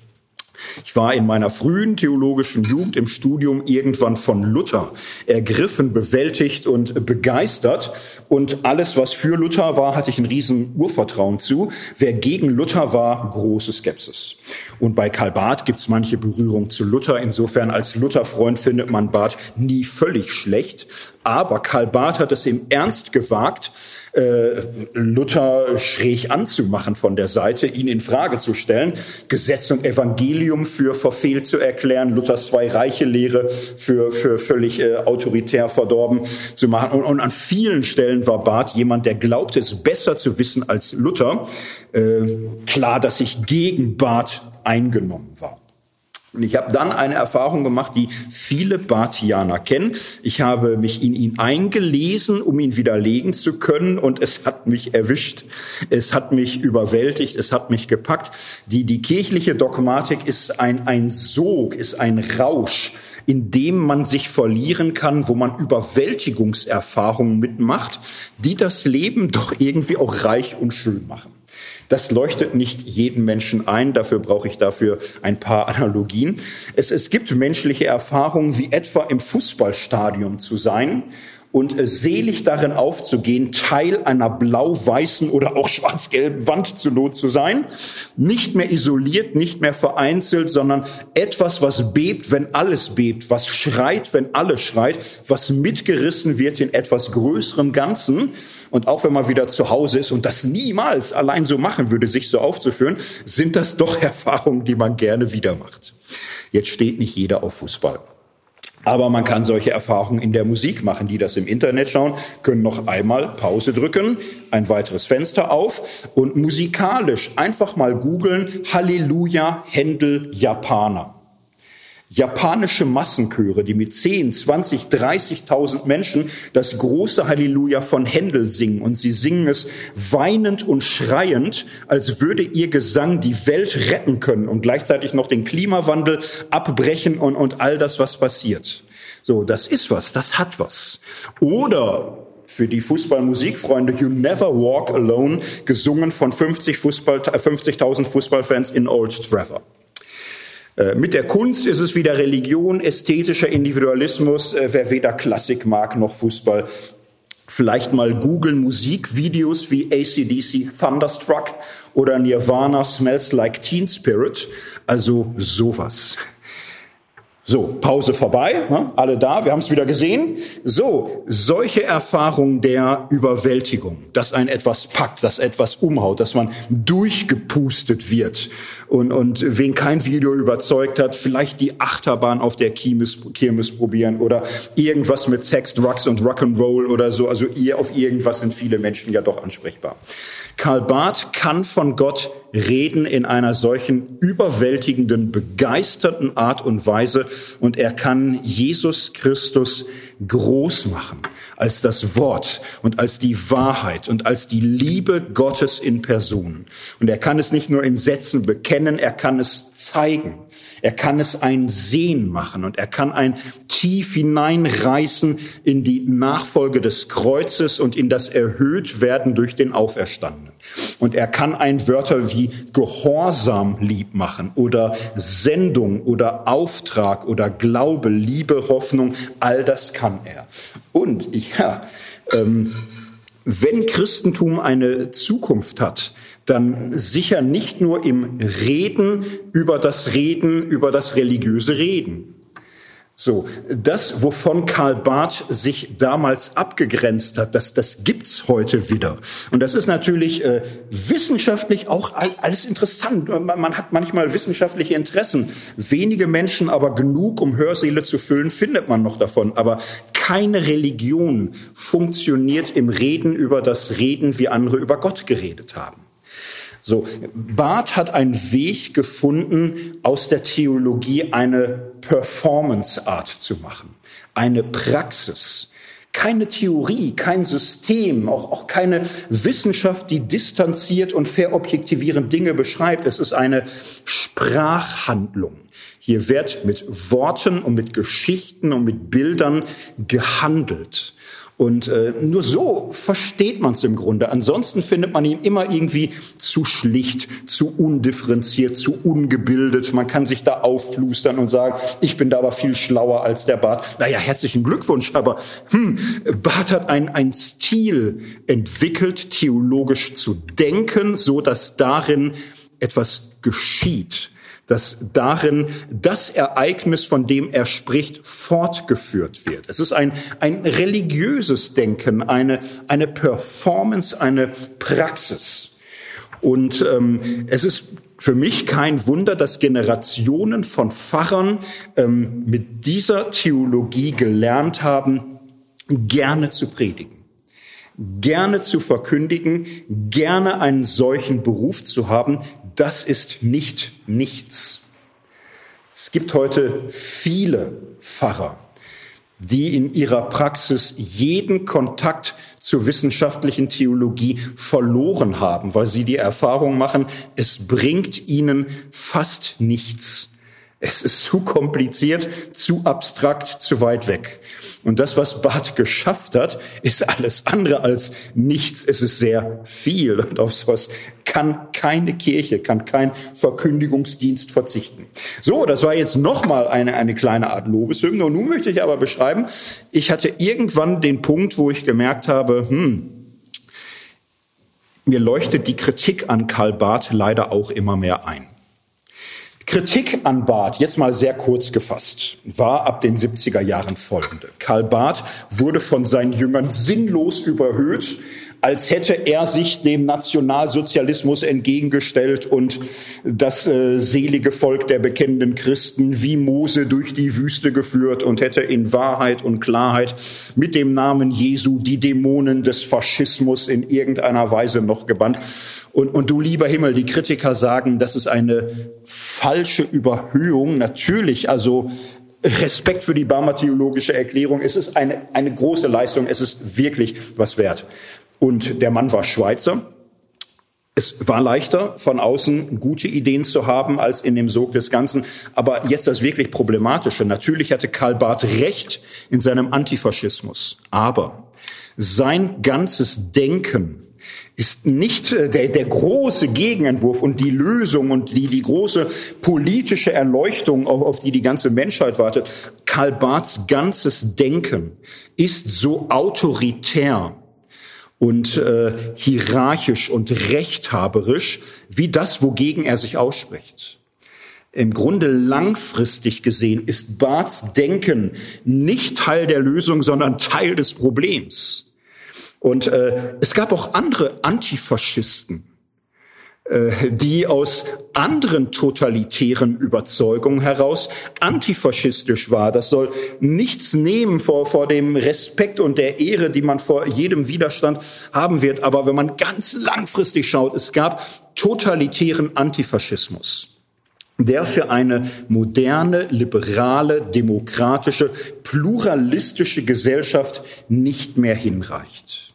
Speaker 1: Ich war in meiner frühen theologischen Jugend im Studium irgendwann von Luther ergriffen, bewältigt und begeistert. Und alles, was für Luther war, hatte ich ein riesen Urvertrauen zu. Wer gegen Luther war, große Skepsis. Und bei Karl Barth gibt es manche Berührung zu Luther. Insofern als Luther-Freund findet man Barth nie völlig schlecht. Aber Karl Barth hat es im Ernst gewagt, äh, Luther schräg anzumachen von der Seite, ihn in Frage zu stellen, Gesetz und Evangelium für verfehlt zu erklären, Luthers Zwei-Reiche-Lehre für, für völlig äh, autoritär verdorben zu machen. Und, und, an vielen Stellen war Barth jemand, der glaubte, es besser zu wissen als Luther. Äh, klar, dass ich gegen Barth eingenommen war. Und ich habe dann eine Erfahrung gemacht, die viele Barthianer kennen. Ich habe mich in ihn eingelesen, um ihn widerlegen zu können, und es hat mich erwischt. Es hat mich überwältigt, es hat mich gepackt. Die, die kirchliche Dogmatik ist ein, ein Sog, ist ein Rausch, in dem man sich verlieren kann, wo man Überwältigungserfahrungen mitmacht, die das Leben doch irgendwie auch reich und schön machen. Das leuchtet nicht jeden Menschen ein. Dafür brauche ich dafür ein paar Analogien. Es, es gibt menschliche Erfahrungen, wie etwa im Fußballstadion zu sein und selig darin aufzugehen, Teil einer blau-weißen oder auch schwarz-gelben Wand zu Not zu sein. Nicht mehr isoliert, nicht mehr vereinzelt, sondern etwas, was bebt, wenn alles bebt, was schreit, wenn alles schreit, was mitgerissen wird in etwas größerem Ganzen. Und auch wenn man wieder zu Hause ist und das niemals allein so machen würde, sich so aufzuführen, sind das doch (laughs) Erfahrungen, die man gerne wieder macht. Jetzt steht nicht jeder auf Fußball. Aber man kann solche Erfahrungen in der Musik machen. Die das im Internet schauen, können noch einmal Pause drücken, ein weiteres Fenster auf und musikalisch einfach mal googeln Halleluja Händel Japaner japanische Massenchöre, die mit 10, 20, 30.000 Menschen das große Halleluja von Händel singen. Und sie singen es weinend und schreiend, als würde ihr Gesang die Welt retten können und gleichzeitig noch den Klimawandel abbrechen und, und all das, was passiert. So, das ist was, das hat was. Oder für die Fußballmusikfreunde You Never Walk Alone, gesungen von 50 Fußball, 50.000 Fußballfans in Old Trafford. Äh, mit der Kunst ist es wieder Religion, ästhetischer Individualismus. Äh, wer weder Klassik mag noch Fußball, vielleicht mal googeln Musikvideos wie ACDC Thunderstruck oder Nirvana Smells Like Teen Spirit. Also sowas. So, Pause vorbei, ne? alle da, wir haben es wieder gesehen. So, solche Erfahrungen der Überwältigung, dass ein etwas packt, dass etwas umhaut, dass man durchgepustet wird und, und wen kein Video überzeugt hat, vielleicht die Achterbahn auf der Kirmes, Kirmes probieren oder irgendwas mit Sex, Drugs und Rock'n'Roll oder so. Also ihr auf irgendwas sind viele Menschen ja doch ansprechbar. Karl Barth kann von Gott reden in einer solchen überwältigenden, begeisterten Art und Weise. Und er kann Jesus Christus groß machen als das Wort und als die Wahrheit und als die Liebe Gottes in Person. Und er kann es nicht nur in Sätzen bekennen, er kann es zeigen. Er kann es ein Sehen machen und er kann ein tief hineinreißen in die Nachfolge des Kreuzes und in das Erhöhtwerden durch den Auferstandenen. Und er kann ein Wörter wie Gehorsam lieb machen oder Sendung oder Auftrag oder Glaube, Liebe, Hoffnung, all das kann er. Und ja, ähm, wenn Christentum eine Zukunft hat, dann sicher nicht nur im Reden über das Reden, über das religiöse Reden. So, das, wovon Karl Barth sich damals abgegrenzt hat, das, das gibt's heute wieder. Und das ist natürlich äh, wissenschaftlich auch alles interessant. Man, man hat manchmal wissenschaftliche Interessen. Wenige Menschen, aber genug, um Hörsäle zu füllen, findet man noch davon. Aber keine Religion funktioniert im Reden über das Reden, wie andere über Gott geredet haben. So, Barth hat einen Weg gefunden, aus der Theologie eine Performance-Art zu machen, eine Praxis. Keine Theorie, kein System, auch, auch keine Wissenschaft, die distanziert und verobjektivierend Dinge beschreibt. Es ist eine Sprachhandlung. Hier wird mit Worten und mit Geschichten und mit Bildern gehandelt. Und äh, nur so versteht man es im Grunde. Ansonsten findet man ihn immer irgendwie zu schlicht, zu undifferenziert, zu ungebildet. Man kann sich da aufflustern und sagen, ich bin da aber viel schlauer als der Barth. Naja, herzlichen Glückwunsch, aber hm, Barth hat ein, ein Stil entwickelt, theologisch zu denken, so dass darin etwas geschieht dass darin das Ereignis, von dem er spricht, fortgeführt wird. Es ist ein, ein religiöses Denken, eine, eine Performance, eine Praxis. Und ähm, es ist für mich kein Wunder, dass Generationen von Pfarrern ähm, mit dieser Theologie gelernt haben, gerne zu predigen gerne zu verkündigen, gerne einen solchen Beruf zu haben, das ist nicht nichts. Es gibt heute viele Pfarrer, die in ihrer Praxis jeden Kontakt zur wissenschaftlichen Theologie verloren haben, weil sie die Erfahrung machen, es bringt ihnen fast nichts. Es ist zu kompliziert, zu abstrakt, zu weit weg. Und das, was Barth geschafft hat, ist alles andere als nichts. Es ist sehr viel. Und auf sowas kann keine Kirche, kann kein Verkündigungsdienst verzichten. So, das war jetzt nochmal eine, eine kleine Art Lobeshymne. Und nun möchte ich aber beschreiben, ich hatte irgendwann den Punkt, wo ich gemerkt habe, hm, mir leuchtet die Kritik an Karl Barth leider auch immer mehr ein. Kritik an Barth, jetzt mal sehr kurz gefasst, war ab den 70er Jahren folgende. Karl Barth wurde von seinen Jüngern sinnlos überhöht, als hätte er sich dem Nationalsozialismus entgegengestellt und das äh, selige Volk der bekennenden Christen wie Mose durch die Wüste geführt und hätte in Wahrheit und Klarheit mit dem Namen Jesu die Dämonen des Faschismus in irgendeiner Weise noch gebannt. Und, und du lieber Himmel, die Kritiker sagen, das ist eine falsche Überhöhung. Natürlich, also Respekt für die Barmer theologische Erklärung. Es ist eine, eine große Leistung. Es ist wirklich was wert. Und der Mann war Schweizer. Es war leichter, von außen gute Ideen zu haben, als in dem Sog des Ganzen. Aber jetzt das wirklich Problematische. Natürlich hatte Karl Barth recht in seinem Antifaschismus. Aber sein ganzes Denken ist nicht äh, der, der große Gegenentwurf und die Lösung und die, die große politische Erleuchtung, auf, auf die die ganze Menschheit wartet. Karl Barths ganzes Denken ist so autoritär, und äh, hierarchisch und rechthaberisch wie das, wogegen er sich ausspricht. Im Grunde langfristig gesehen ist Barths Denken nicht Teil der Lösung, sondern Teil des Problems. Und äh, es gab auch andere Antifaschisten, äh, die aus anderen totalitären Überzeugungen heraus antifaschistisch war. Das soll nichts nehmen vor, vor dem Respekt und der Ehre, die man vor jedem Widerstand haben wird. Aber wenn man ganz langfristig schaut, es gab totalitären Antifaschismus der für eine moderne, liberale, demokratische, pluralistische Gesellschaft nicht mehr hinreicht.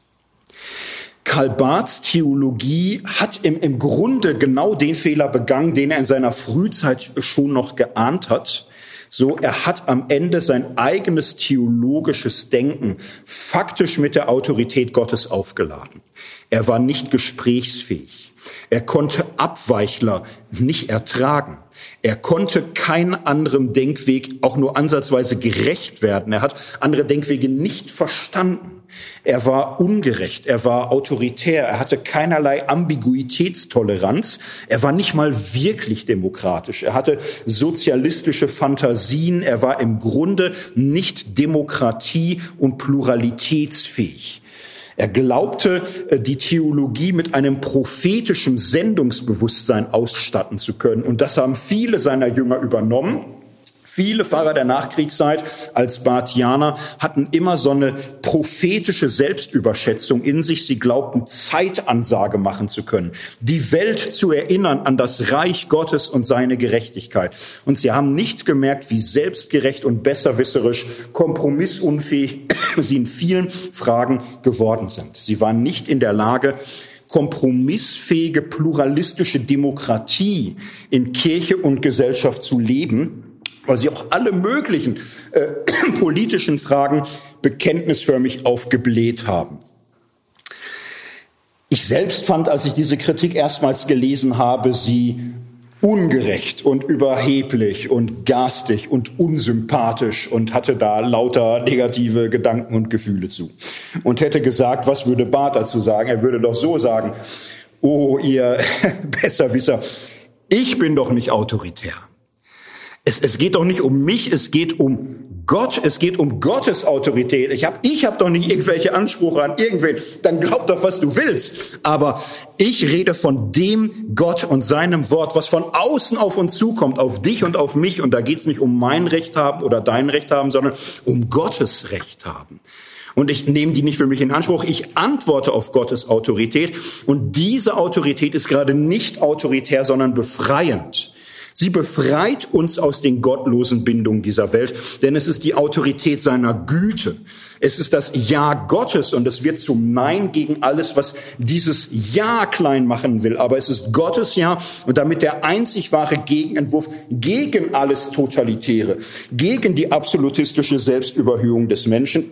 Speaker 1: Karl Barths Theologie hat im, im Grunde genau den Fehler begangen, den er in seiner Frühzeit schon noch geahnt hat. So, er hat am Ende sein eigenes theologisches Denken faktisch mit der Autorität Gottes aufgeladen. Er war nicht gesprächsfähig. Er konnte Abweichler nicht ertragen. Er konnte kein anderem Denkweg auch nur ansatzweise gerecht werden. Er hat andere Denkwege nicht verstanden. Er war ungerecht, er war autoritär, er hatte keinerlei Ambiguitätstoleranz, er war nicht mal wirklich demokratisch, er hatte sozialistische Fantasien, er war im Grunde nicht demokratie- und pluralitätsfähig. Er glaubte, äh, die Theologie mit einem prophetischen Sendungsbewusstsein ausstatten zu können. Und das haben viele seiner Jünger übernommen. Viele Pfarrer der Nachkriegszeit als Barthianer hatten immer so eine prophetische Selbstüberschätzung in sich. Sie glaubten, Zeitansage machen zu können, die Welt zu erinnern an das Reich Gottes und seine Gerechtigkeit. Und sie haben nicht gemerkt, wie selbstgerecht und besserwisserisch, kompromissunfähig (coughs) sie in vielen Fragen geworden sind. Sie waren nicht in der Lage, kompromissfähige, pluralistische Demokratie in Kirche und Gesellschaft zu leben weil sie auch alle möglichen äh, (clears throat) politischen Fragen bekenntnisförmig aufgebläht haben. Ich selbst fand, als ich diese Kritik erstmals gelesen habe, sie ungerecht und überheblich und garstig und unsympathisch und hatte da lauter negative Gedanken und Gefühle zu. Und hätte gesagt, was würde Barth dazu sagen? Er würde doch so sagen, oh ihr (laughs) Besserwisser, ich bin doch nicht autoritär. Es, es geht doch nicht um mich, es geht um Gott, es geht um Gottes Autorität. Ich habe ich hab doch nicht irgendwelche Ansprüche an irgendwen. Dann glaub doch, was du willst. Aber ich rede von dem Gott und seinem Wort, was von außen auf uns zukommt, auf dich und auf mich. Und da geht's nicht um mein Recht haben oder dein Recht haben, sondern um Gottes Recht haben. Und ich nehme die nicht für mich in Anspruch. Ich antworte auf Gottes Autorität. Und diese Autorität ist gerade nicht autoritär, sondern befreiend. Sie befreit uns aus den gottlosen Bindungen dieser Welt, denn es ist die Autorität seiner Güte. Es ist das Ja Gottes und es wird zum Nein gegen alles, was dieses Ja klein machen will. Aber es ist Gottes Ja und damit der einzig wahre Gegenentwurf gegen alles Totalitäre, gegen die absolutistische Selbstüberhöhung des Menschen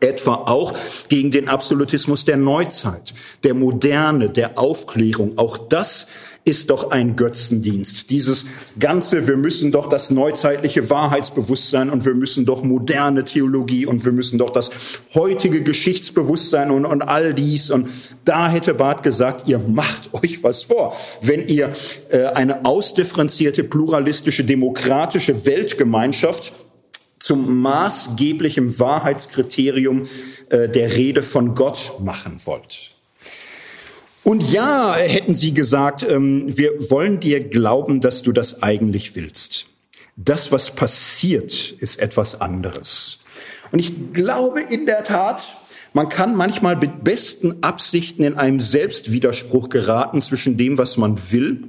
Speaker 1: etwa auch gegen den Absolutismus der Neuzeit, der Moderne, der Aufklärung. Auch das ist doch ein Götzendienst. Dieses ganze, wir müssen doch das neuzeitliche Wahrheitsbewusstsein und wir müssen doch moderne Theologie und wir müssen doch das heutige Geschichtsbewusstsein und, und all dies. Und da hätte Barth gesagt, ihr macht euch was vor. Wenn ihr äh, eine ausdifferenzierte, pluralistische, demokratische Weltgemeinschaft zum maßgeblichen Wahrheitskriterium äh, der Rede von Gott machen wollt. Und ja, hätten sie gesagt, ähm, wir wollen dir glauben, dass du das eigentlich willst. Das, was passiert, ist etwas anderes. Und ich glaube in der Tat, man kann manchmal mit besten Absichten in einem Selbstwiderspruch geraten zwischen dem, was man will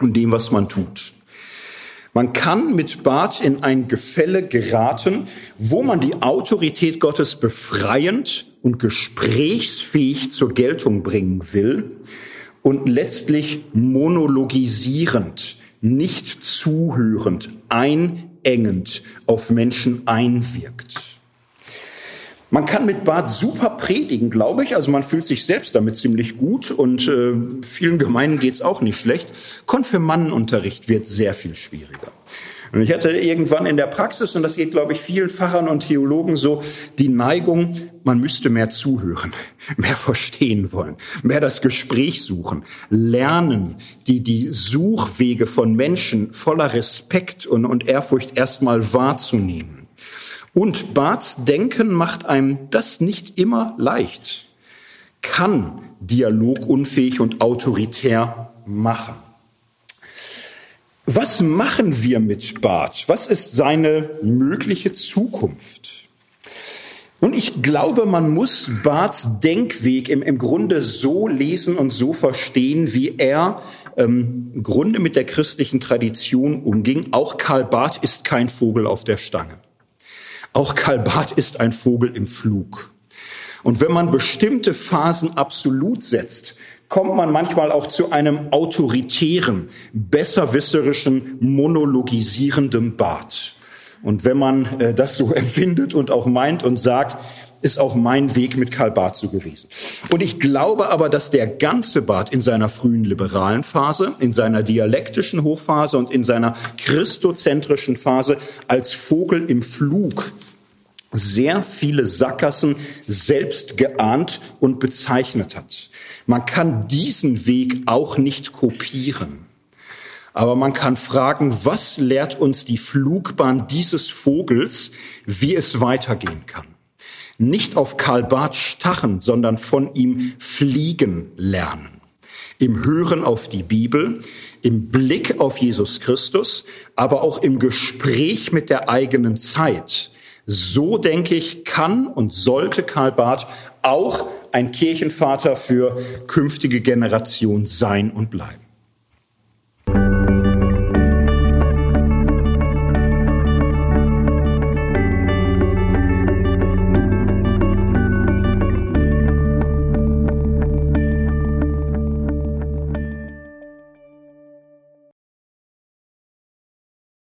Speaker 1: und dem, was man tut. Man kann mit Barth in ein Gefälle geraten, wo man die Autorität Gottes befreiend und gesprächsfähig zur Geltung bringen will und letztlich monologisierend, nicht zuhörend, einengend auf Menschen einwirkt. Man kann mit Bart super predigen, glaube ich. Also man fühlt sich selbst damit ziemlich gut und äh, vielen Gemeinden geht's auch nicht schlecht. Konfirmandenunterricht wird sehr viel schwieriger. Und ich hatte irgendwann in der Praxis, und das geht, glaube ich, vielen Pfarrern und Theologen so, die Neigung, man müsste mehr zuhören, (laughs) mehr verstehen wollen, mehr das Gespräch suchen, lernen, die, die Suchwege von Menschen voller Respekt und, und Ehrfurcht erstmal wahrzunehmen. Und Barths Denken macht einem das nicht immer leicht, kann dialogunfähig und autoritär machen. Was machen wir mit Barth? Was ist seine mögliche Zukunft? Und ich glaube, man muss Barths Denkweg im, im Grunde so lesen und so verstehen, wie er ähm, im Grunde mit der christlichen Tradition umging. Auch Karl Barth ist kein Vogel auf der Stange. Auch Karl Barth ist ein Vogel im Flug. Und wenn man bestimmte Phasen absolut setzt, kommt man manchmal auch zu einem autoritären, besserwisserischen, monologisierenden Bart. Und wenn man äh, das so (laughs) empfindet und auch meint und sagt, ist auch mein Weg mit Karl Barth so gewesen. Und ich glaube aber, dass der ganze Barth in seiner frühen liberalen Phase, in seiner dialektischen Hochphase und in seiner christozentrischen Phase als Vogel im Flug sehr viele Sackgassen selbst geahnt und bezeichnet hat. Man kann diesen Weg auch nicht kopieren. Aber man kann fragen, was lehrt uns die Flugbahn dieses Vogels, wie es weitergehen kann? Nicht auf Karl Barth stachen, sondern von ihm fliegen lernen. Im Hören auf die Bibel, im Blick auf Jesus Christus, aber auch im Gespräch mit der eigenen Zeit so denke ich, kann und sollte Karl Barth auch ein Kirchenvater für künftige Generationen sein und bleiben.